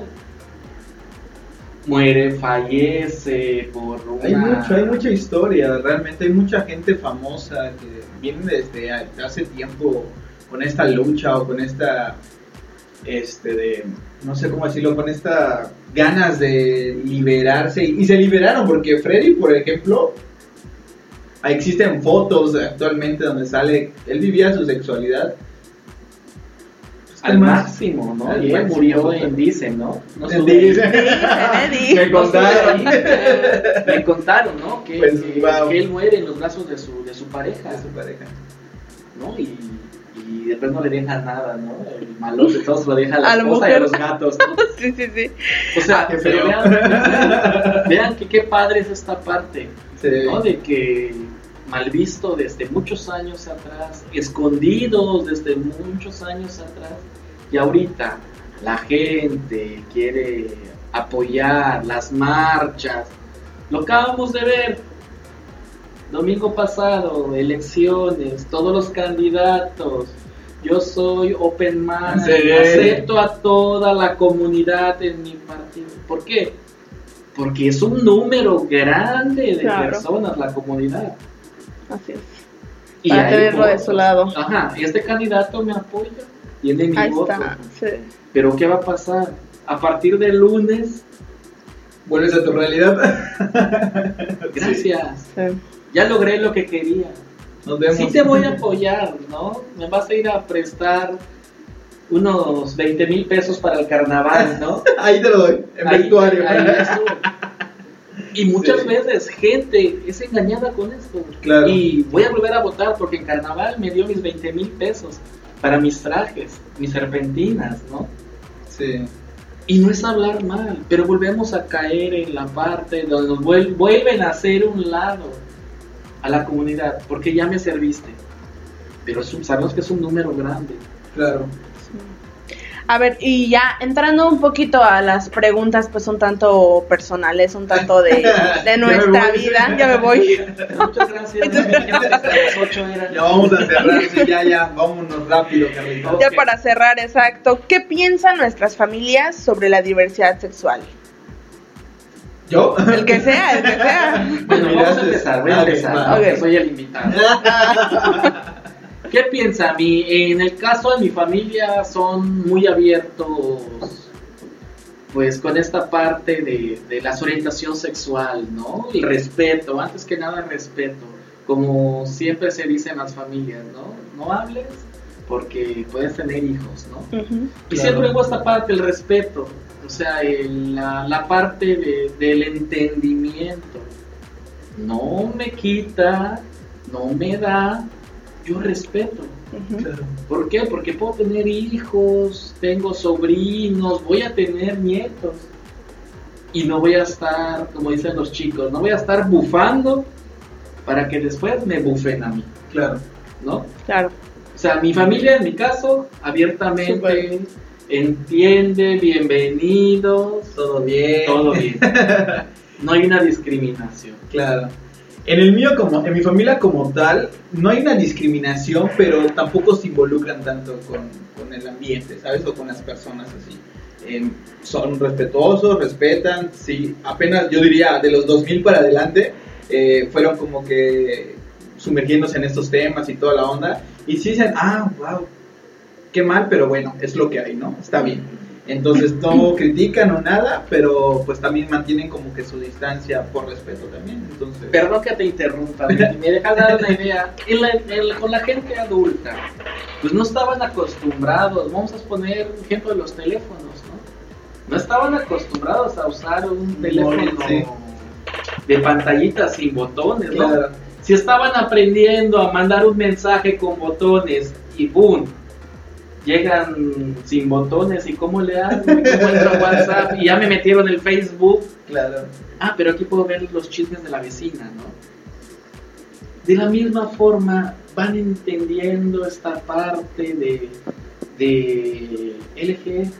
Muere, fallece por una... Hay mucho, hay mucha historia, realmente hay mucha gente famosa que viene desde hace tiempo con esta lucha o con esta, este, de, no sé cómo decirlo, con esta ganas de liberarse y se liberaron porque Freddy, por ejemplo, existen fotos actualmente donde sale, él vivía su sexualidad al más? máximo, ¿no? Al y él máximo, murió en Dicen, ¿no? No Él estuve- dice- Eddie. Me contaron. Me contaron, ¿no? Que, Pues, que- wow. que él muere en los brazos de su, de su pareja, de su pareja. ¿no? Y, y después no le deja nada, ¿no? El malote todo se lo deja a la A la esposa y a los gatos. ¿no? [LAUGHS] Sí, sí, sí. O sea, Qué pero vean, vean que qué padre es esta parte, Sí. ¿no? De que mal visto desde muchos años atrás, escondidos desde muchos años atrás, y ahorita la gente quiere apoyar las marchas. Lo acabamos de ver. Domingo pasado, elecciones, todos los candidatos. Yo soy open mind, Sí. acepto a toda la comunidad en mi partido. ¿Por qué? Porque es un número grande de Claro. personas la comunidad. Así es. Y Para tenerlo de su lado. Ajá, este candidato me apoya, tiene mi Ahí voto. está. Sí. Pero ¿qué va a pasar? A partir del lunes, Vuelves a tu realidad. [LAUGHS] gracias. sí. Ya logré lo que quería. Nos vemos. Sí te voy a apoyar, ¿no? Me vas a ir a prestar unos 20 mil pesos para el carnaval, ¿no? [LAUGHS] Ahí te lo doy, en Ahí- vestuario. ahí estuve. Y muchas Sí. veces gente es engañada con esto. Claro. Y voy a volver a votar porque en carnaval me dio mis 20 mil pesos para mis trajes, mis serpentinas, ¿no? Sí. Y no es hablar mal, pero volvemos a caer en la parte donde nos vuel- vuelven a hacer un lado a la comunidad, porque ya me serviste. Pero es un- sabemos que es un número grande. Claro. A ver, y ya entrando un poquito a las preguntas, pues un tanto personales, un tanto de, [LAUGHS] de nuestra voy. vida. Ya me voy. [LAUGHS] Muchas gracias. Ya hasta las ocho era. Ya vamos a cerrar, sí, ya, ya, vámonos rápido, Carlito. Ya para cerrar, exacto. ¿Qué piensan nuestras familias sobre la diversidad sexual? ¿Yo? El que sea, el que sea. Bueno, vamos a empezar, voy a empezar, soy el invitado. [LAUGHS] ¿Qué piensa? Mi, en el caso de mi familia son muy abiertos, pues con esta parte de, de la orientación sexual, ¿no? El respeto, antes que nada respeto, como siempre se dice en las familias, ¿no? No hables porque puedes tener hijos, ¿no? Y Claro. siempre hubo esta parte, el respeto, o sea, el- la, la parte de- del entendimiento. No me quita, no me da, yo respeto. Claro. ¿Por qué? Porque puedo tener hijos, tengo sobrinos, voy a tener nietos. Y no voy a estar, como dicen los chicos, no voy a estar bufando para que después me bufen a mí, Claro. ¿no? Claro. O sea, mi familia, en mi caso, abiertamente entiende, bienvenidos, Todo bien. todo bien. [LAUGHS] No hay una discriminación. Claro. En el mío, como en mi familia como tal, no hay una discriminación, pero tampoco se involucran tanto con, con el ambiente, ¿sabes? O con las personas así. Em, son respetuosos, respetan, sí. Apenas yo diría de los 2000 para adelante, eh, fueron como que sumergiéndose en estos temas y toda la onda. Y sí dicen, ah, wow, qué mal, pero bueno, es lo que hay, ¿no? Está bien. Entonces no critican o nada, pero pues también mantienen como que su distancia por respeto también. Entonces, Perdón que te interrumpa, me, me deja dar una idea. En la- en la- con la gente adulta, pues no estaban acostumbrados, vamos a poner ejemplo de los teléfonos, ¿no? No estaban acostumbrados a usar un teléfono sí. de pantallitas sin botones, ¿no? Si estaban aprendiendo a mandar un mensaje con botones y boom, llegan sin botones y cómo le hago, ¿cómo entro a WhatsApp y ya me metieron el Facebook. claro. Ah, pero aquí puedo ver los chismes de la vecina, ¿no? De la misma forma van entendiendo esta parte de, de LG.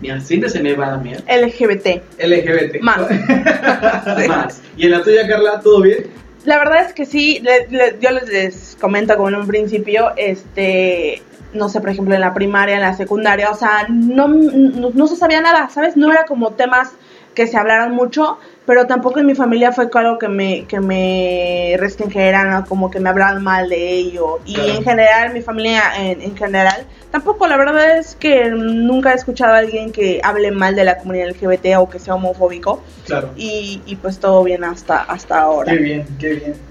Mira, siempre se me va a mí. LGBT. LGBT. Más. [LAUGHS] Sí. Más. ¿Y en la tuya, Carla, todo bien? La verdad es que sí, le- le- yo les, les comento como en un principio, este, no sé, por ejemplo, en la primaria, en la secundaria, o sea, no, no, no se sabía nada, ¿sabes? No era como temas que se hablaran mucho, pero tampoco en mi familia fue algo que me, que me restringiera, ¿no? como que me hablaran mal de ello. Y Claro. en general, mi familia en, en general, tampoco, la verdad es que nunca he escuchado a alguien que hable mal de la comunidad LGBT o que sea homofóbico. Claro. Y, y pues todo bien hasta, hasta ahora. Qué bien, qué bien.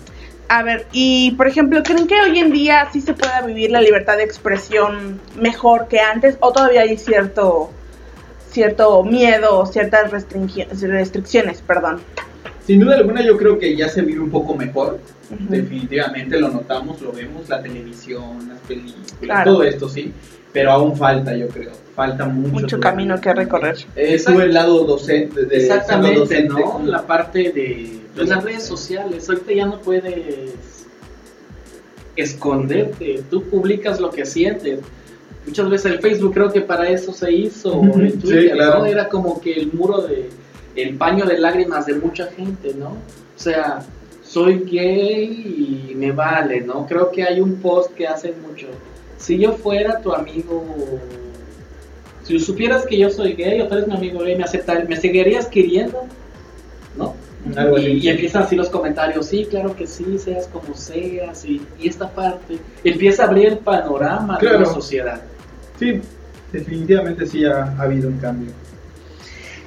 A ver, y por ejemplo, ¿creen que hoy en día sí se pueda vivir la libertad de expresión mejor que antes? ¿O todavía hay cierto, cierto miedo, ciertas restricciones, perdón? Sin duda alguna, yo creo que ya se vive un poco mejor. Definitivamente lo notamos, lo vemos, la televisión, las películas, Claro. todo esto sí. Pero aún falta, yo creo. Falta mucho. Camino que recorrer. Eh, Estuve el lado docente. De, Exactamente, docente. ¿no? La parte de pues, las redes sociales. Ahorita ya no puedes esconderte. Tú publicas lo que sientes. Muchas veces el Facebook creo que para eso se hizo. El sí, Twitter, claro. ¿no? Era como que el muro de el paño de lágrimas de mucha gente, ¿no? O sea, soy gay y me vale, ¿no? Creo que hay un post que hacen mucho. Si yo fuera tu amigo si supieras que yo soy gay o tú eres mi amigo gay, ¿me, aceptar, ¿me seguirías queriendo? ¿No? Y, empiezan así los comentarios, sí, claro que sí, seas como seas, y, y esta parte empieza a abrir el panorama de la sociedad. Sí, definitivamente sí ha, ha habido un cambio.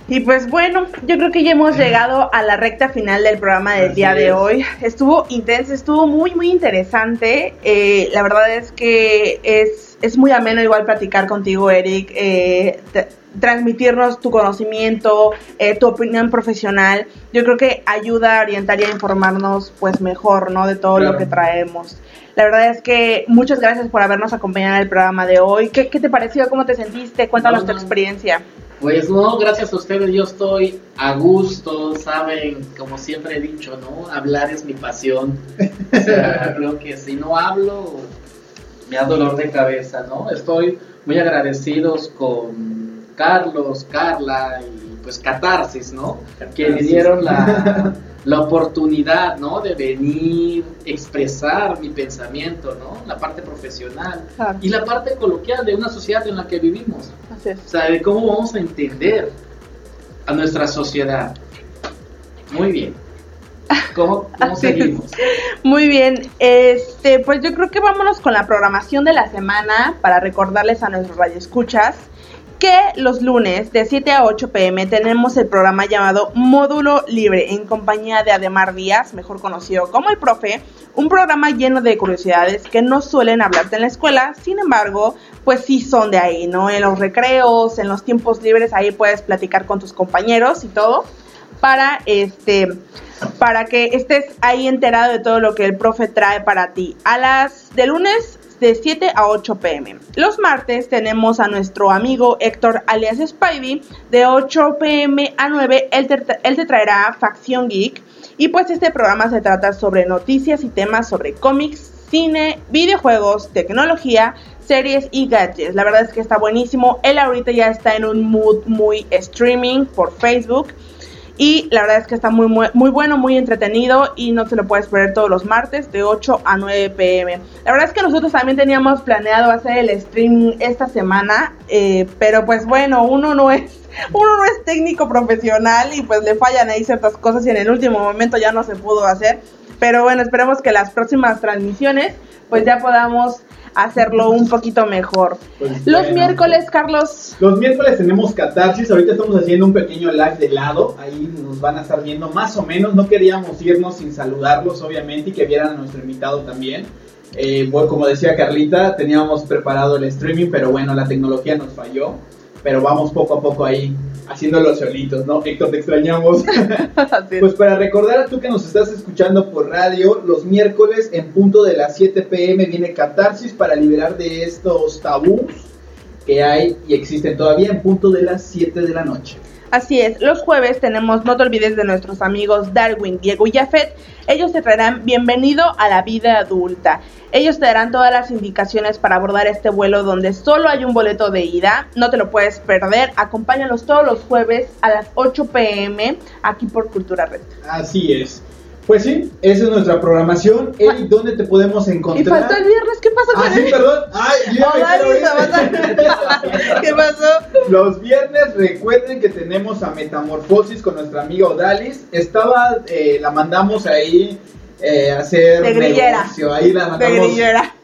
Y pues bueno, yo creo que ya hemos llegado a la recta final del programa del Así día de es. hoy. Estuvo intenso, estuvo muy, muy interesante. Eh, la verdad es que es, es muy ameno igual platicar contigo, Eric, eh, transmitirnos tu conocimiento, eh, tu opinión profesional. Yo creo que ayuda a orientar y a informarnos pues mejor, ¿no? De todo Claro. lo que traemos. La verdad es que muchas gracias por habernos acompañado en el programa de hoy. ¿Qué, qué te pareció? ¿Cómo te sentiste? Cuéntanos No, tu no. experiencia. Pues no, gracias a ustedes yo estoy a gusto, saben, como siempre he dicho, ¿no? Hablar es mi pasión. O sea, [LAUGHS] creo que si no hablo, me da dolor de cabeza, ¿no? Estoy muy agradecidos con Carlos, Carla y pues Catarsis, ¿no? Que me dieron la, [LAUGHS] la oportunidad, ¿no? De venir, expresar mi pensamiento, ¿no? La parte profesional Claro. y la parte coloquial de una sociedad en la que vivimos. Así es. O sea, de cómo vamos a entender a nuestra sociedad. Muy bien. ¿Cómo, [LAUGHS] cómo seguimos? Muy bien, este, pues yo creo que vámonos con la programación de la semana para recordarles a nuestros radioescuchas que los lunes de 7 a 8 pm tenemos el programa llamado Módulo Libre en compañía de Ademar Díaz, mejor conocido como el profe, un programa lleno de curiosidades que no suelen hablarte en la escuela, sin embargo, pues sí son de ahí, ¿no? En los recreos, en los tiempos libres, ahí puedes platicar con tus compañeros y todo para este para que estés ahí enterado de todo lo que el profe trae para ti. A las de lunes de 7 a 8 pm. Los martes tenemos a nuestro amigo Héctor alias Spidey de 8 pm a 9. Él te, traerá Facción Geek. Y pues este programa se trata sobre noticias y temas sobre cómics, cine, videojuegos, tecnología, series y gadgets. La verdad es que está buenísimo. Él ahorita ya está en un mood muy streaming por Facebook. Y la verdad es que está muy, muy, bueno, muy entretenido y no te lo puedes perder todos los martes de 8 a 9 pm. La verdad es que nosotros también teníamos planeado hacer el stream esta semana, eh, pero pues bueno, uno no es [LAUGHS] uno no es técnico profesional y pues le fallan ahí ciertas cosas y en el último momento ya no se pudo hacer. Pero bueno, esperemos que las próximas transmisiones pues ya podamos hacerlo un poquito mejor. Pues los miércoles, Carlos. Los miércoles tenemos catarsis. Ahorita estamos haciendo un pequeño live de lado. Ahí nos van a estar viendo más o menos. No queríamos irnos sin saludarlos, obviamente, y que vieran a nuestro invitado también. Eh, bueno, como decía Carlita, teníamos preparado el streaming, pero bueno, la tecnología nos falló. Pero vamos poco a poco ahí haciéndolo solitos, ¿no? Héctor, te extrañamos. [LAUGHS] pues para recordar a tú que nos estás escuchando por radio, los miércoles en punto de las 7 pm viene Catarsis para liberar de estos tabús que hay y existen todavía en punto de las 7 de la noche. Así es, los jueves tenemos, no te olvides de nuestros amigos Darwin, Diego y Jafet. Ellos te traerán bienvenido a la vida adulta. Ellos te darán todas las indicaciones para abordar este vuelo donde solo hay un boleto de ida. No te lo puedes perder. Acompáñalos todos los jueves a las 8 pm aquí por Cultura Red. Así es. Pues sí, esa es nuestra programación. Eric, ¿dónde te podemos encontrar? Y faltó el viernes, ¿qué pasó con ah, sí, perdón. Ay, [LAUGHS] ¿Qué pasó? Los viernes recuerden que tenemos a Metamorfosis con nuestra amiga Odalis. Estaba, eh, la mandamos ahí eh, hacer de negocio. Ahí la mandamos.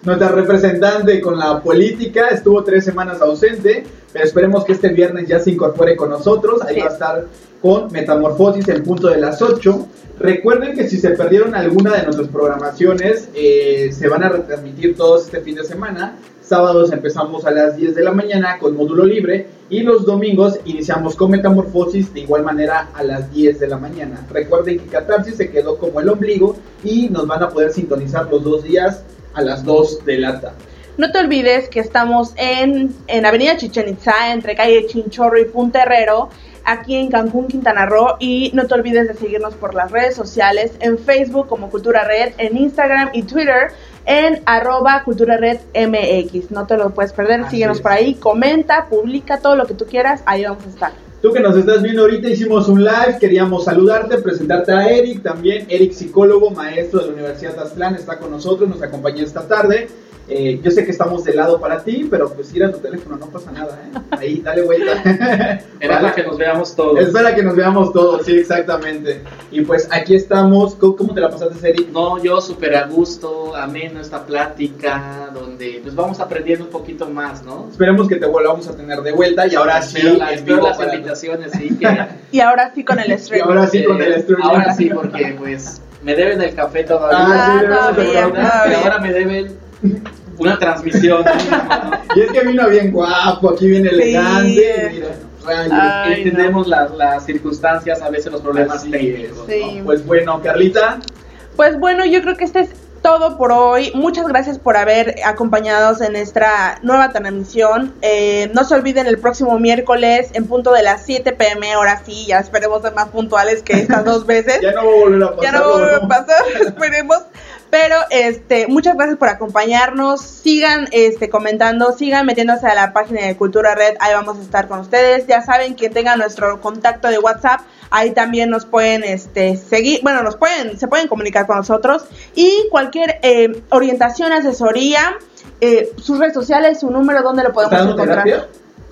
Nuestra representante con la política estuvo tres semanas ausente, pero esperemos que este viernes ya se incorpore con nosotros. Ahí va a estar con Metamorfosis en punto de las 8. Recuerden que si se perdieron alguna de nuestras programaciones, eh, se van a retransmitir todos este fin de semana. Sábados empezamos a las 10 de la mañana con módulo libre y los domingos iniciamos con Metamorfosis de igual manera a las 10 de la mañana. Recuerden que Catarsis se quedó como el ombligo y nos van a poder sintonizar los dos días a las 2 de la tarde. No te olvides que estamos en, en Avenida Chichen Itza, entre calle Chinchorro y Punterrero aquí en Cancún, Quintana Roo. Y no te olvides de seguirnos por las redes sociales, en Facebook como Cultura Red, en Instagram y Twitter en arroba Cultura Red MX. No te lo puedes perder, síguenos por ahí, comenta, publica todo lo que tú quieras, ahí vamos a estar. Tú que nos estás viendo ahorita hicimos un live, queríamos saludarte, presentarte a Eric también, Eric psicólogo, maestro de la Universidad de Aztlán, está con nosotros, nos acompaña esta tarde. Eh, yo sé que estamos de lado para ti, pero pues ir a tu teléfono, no pasa nada, ¿eh? Ahí, dale vuelta. [LAUGHS] Espera que nos veamos todos. Espera que nos veamos todos, sí, exactamente. Y pues aquí estamos. ¿Cómo, te la pasaste, Eric? No, yo súper a gusto, ameno esta plática, donde pues vamos aprendiendo un poquito más, ¿no? Esperemos que te volvamos a tener de vuelta y ahora sí. Espero, las invitaciones, sí. [LAUGHS] Que... y ahora sí con el stream. Y ahora sí con el stream. Ahora sí, porque pues me deben el café todavía. Ah, ah todavía, todavía. ahora me deben una transmisión. [LAUGHS] y es que vino bien guapo, aquí viene elegante. entendemos las, circunstancias, a veces los problemas técnicos. Pues bueno, Carlita. Pues bueno, yo creo que este es todo por hoy. Muchas gracias por haber acompañado en nuestra nueva transmisión. Eh, no se olviden el próximo miércoles en punto de las 7 pm. Ahora sí, ya esperemos ser más puntuales que estas dos veces. [LAUGHS] ya no va a volver a pasar. Ya no va a volver a pasar, [LAUGHS] esperemos. Pero este, muchas gracias por acompañarnos. Sigan este, comentando, sigan metiéndose a la página de Cultura Red. Ahí vamos a estar con ustedes. Ya saben que tengan nuestro contacto de WhatsApp. Ahí también nos pueden este, seguir, bueno, nos pueden, se pueden comunicar con nosotros. Y cualquier eh, orientación, asesoría, eh, sus redes sociales, su número, ¿dónde lo podemos encontrar?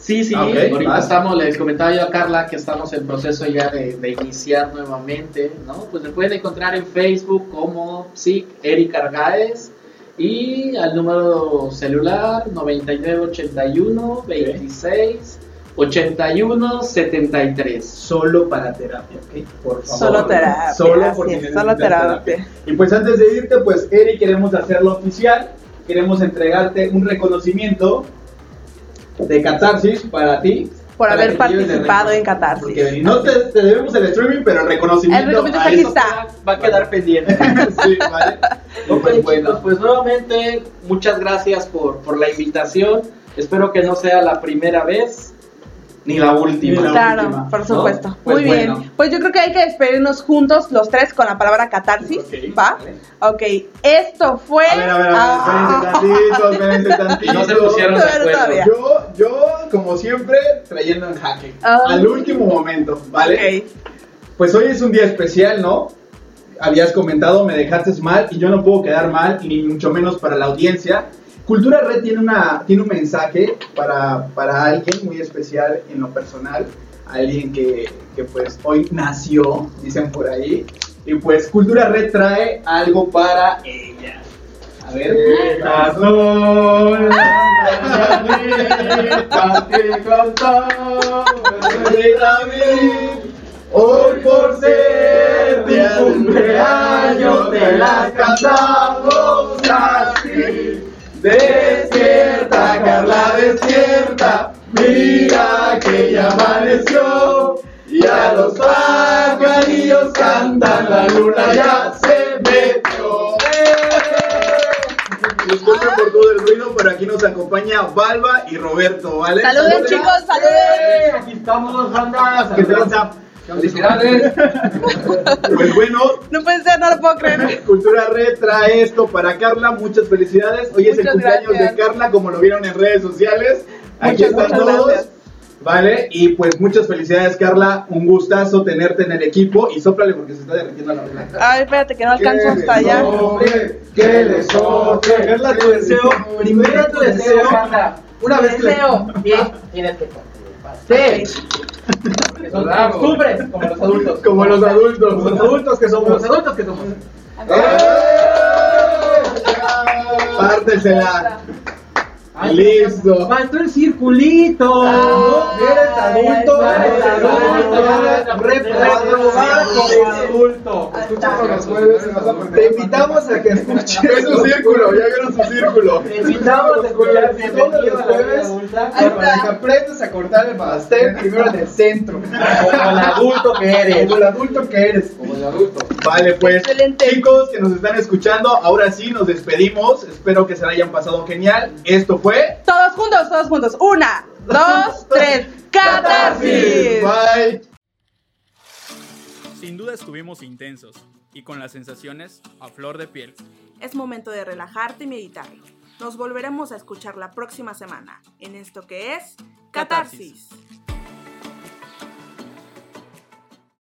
Sí, sí, ahorita estamos, les comentaba yo a Carla que estamos en proceso ya de, iniciar nuevamente, ¿no? Pues me pueden encontrar en Facebook como sí, Eric Argaez y al número celular 9981 26 8173. Solo para terapia, ¿ok? Por favor. Solo terapia. Solo por así si es, necesitas solo terapia. Y pues antes de irte, pues Eri, queremos hacerlo oficial. Queremos entregarte un reconocimiento de catarsis para ti. Por para haber participado en. Catarsis. Porque no te, te debemos el streaming, pero el reconocimiento. El reconocimiento a aquí eso- está. Va a quedar pendiente. [LAUGHS] sí, vale. Ok, Pues bueno. chicos, pues nuevamente muchas gracias por, por la invitación. Espero que no sea la primera vez ni la última. Ni la Claro, última, por ¿no? supuesto. Pues Muy bien. bueno. Pues yo creo que hay que despedirnos juntos los tres con la palabra catarsis. Ok, ¿Va? vale. Ok. Esto fue. A ver, a ver, a ver, Ah. tantito, [LAUGHS] tantito. No se pusieron de acuerdo. todavía. Yo, yo, como siempre, trayendo en jaque. Ah. Al último momento, ¿vale? Ok. Pues hoy es un día especial, ¿no? Habías comentado, me dejaste mal y yo no puedo quedar mal, y ni mucho menos para la audiencia. Cultura Red tiene, una, tiene un mensaje para, para alguien muy especial en lo personal, alguien que, que pues hoy nació, dicen por ahí. Y pues Cultura Red trae algo para ella. A ver. Estas son. Hoy por ser tu cumpleaños te las cantamos así. Despierta, Carla, despierta. Mira que ya amaneció. Y a los pajarillos cantan, la luna ya se metió. Disculpen por todo el ruido, pero aquí nos acompaña Balba y Roberto, ¿vale? Saluden, Saluden. chicos, saluden. Aquí estamos los bandas. ¿Qué tranza? Felicidades. Pues bueno, No puede ser, no lo puedo creer. [LAUGHS] Cultura Red trae esto para Carla. Muchas felicidades. Hoy es el cumpleaños gracias. de Carla, como lo vieron en redes sociales. Aquí Muchas, están muchas todos. gracias. Vale, y pues muchas felicidades, Carla. Un gustazo tenerte en el equipo. Y sóplale porque se está derritiendo la vela. Ay, espérate, que no alcanzo hasta allá. que le sople. Carla, tu deseo. Primero tu deseo. Una vez que Deseo. Tienes que participar. Sí. Que son costumbres, como los adultos. Como los adultos. Como los adultos que somos. Los adultos que somos. Pártesela. Listo. Faltó el circulito. Ah, eres adulto. eres adulto. Jueves, Te invitamos a que escuches. [LAUGHS] Es su círculo, ya vieron su círculo. Te invitamos a escuchar Todos los jueves para que aprendas a cortar el pastel [LAUGHS] primero en el centro. Como el adulto que eres. Como el adulto que eres. Como el adulto. Vale, pues Excelente. chicos que nos están escuchando, ahora sí nos despedimos. Espero que se la hayan pasado genial. Esto fue Todos juntos, todos juntos. Una, dos, [LAUGHS] tres. ¡Catarsis! Bye. Sin duda estuvimos intensos y con las sensaciones a flor de piel. Es momento de relajarte y meditar. Nos volveremos a escuchar la próxima semana en esto que es Catarsis. Catarsis.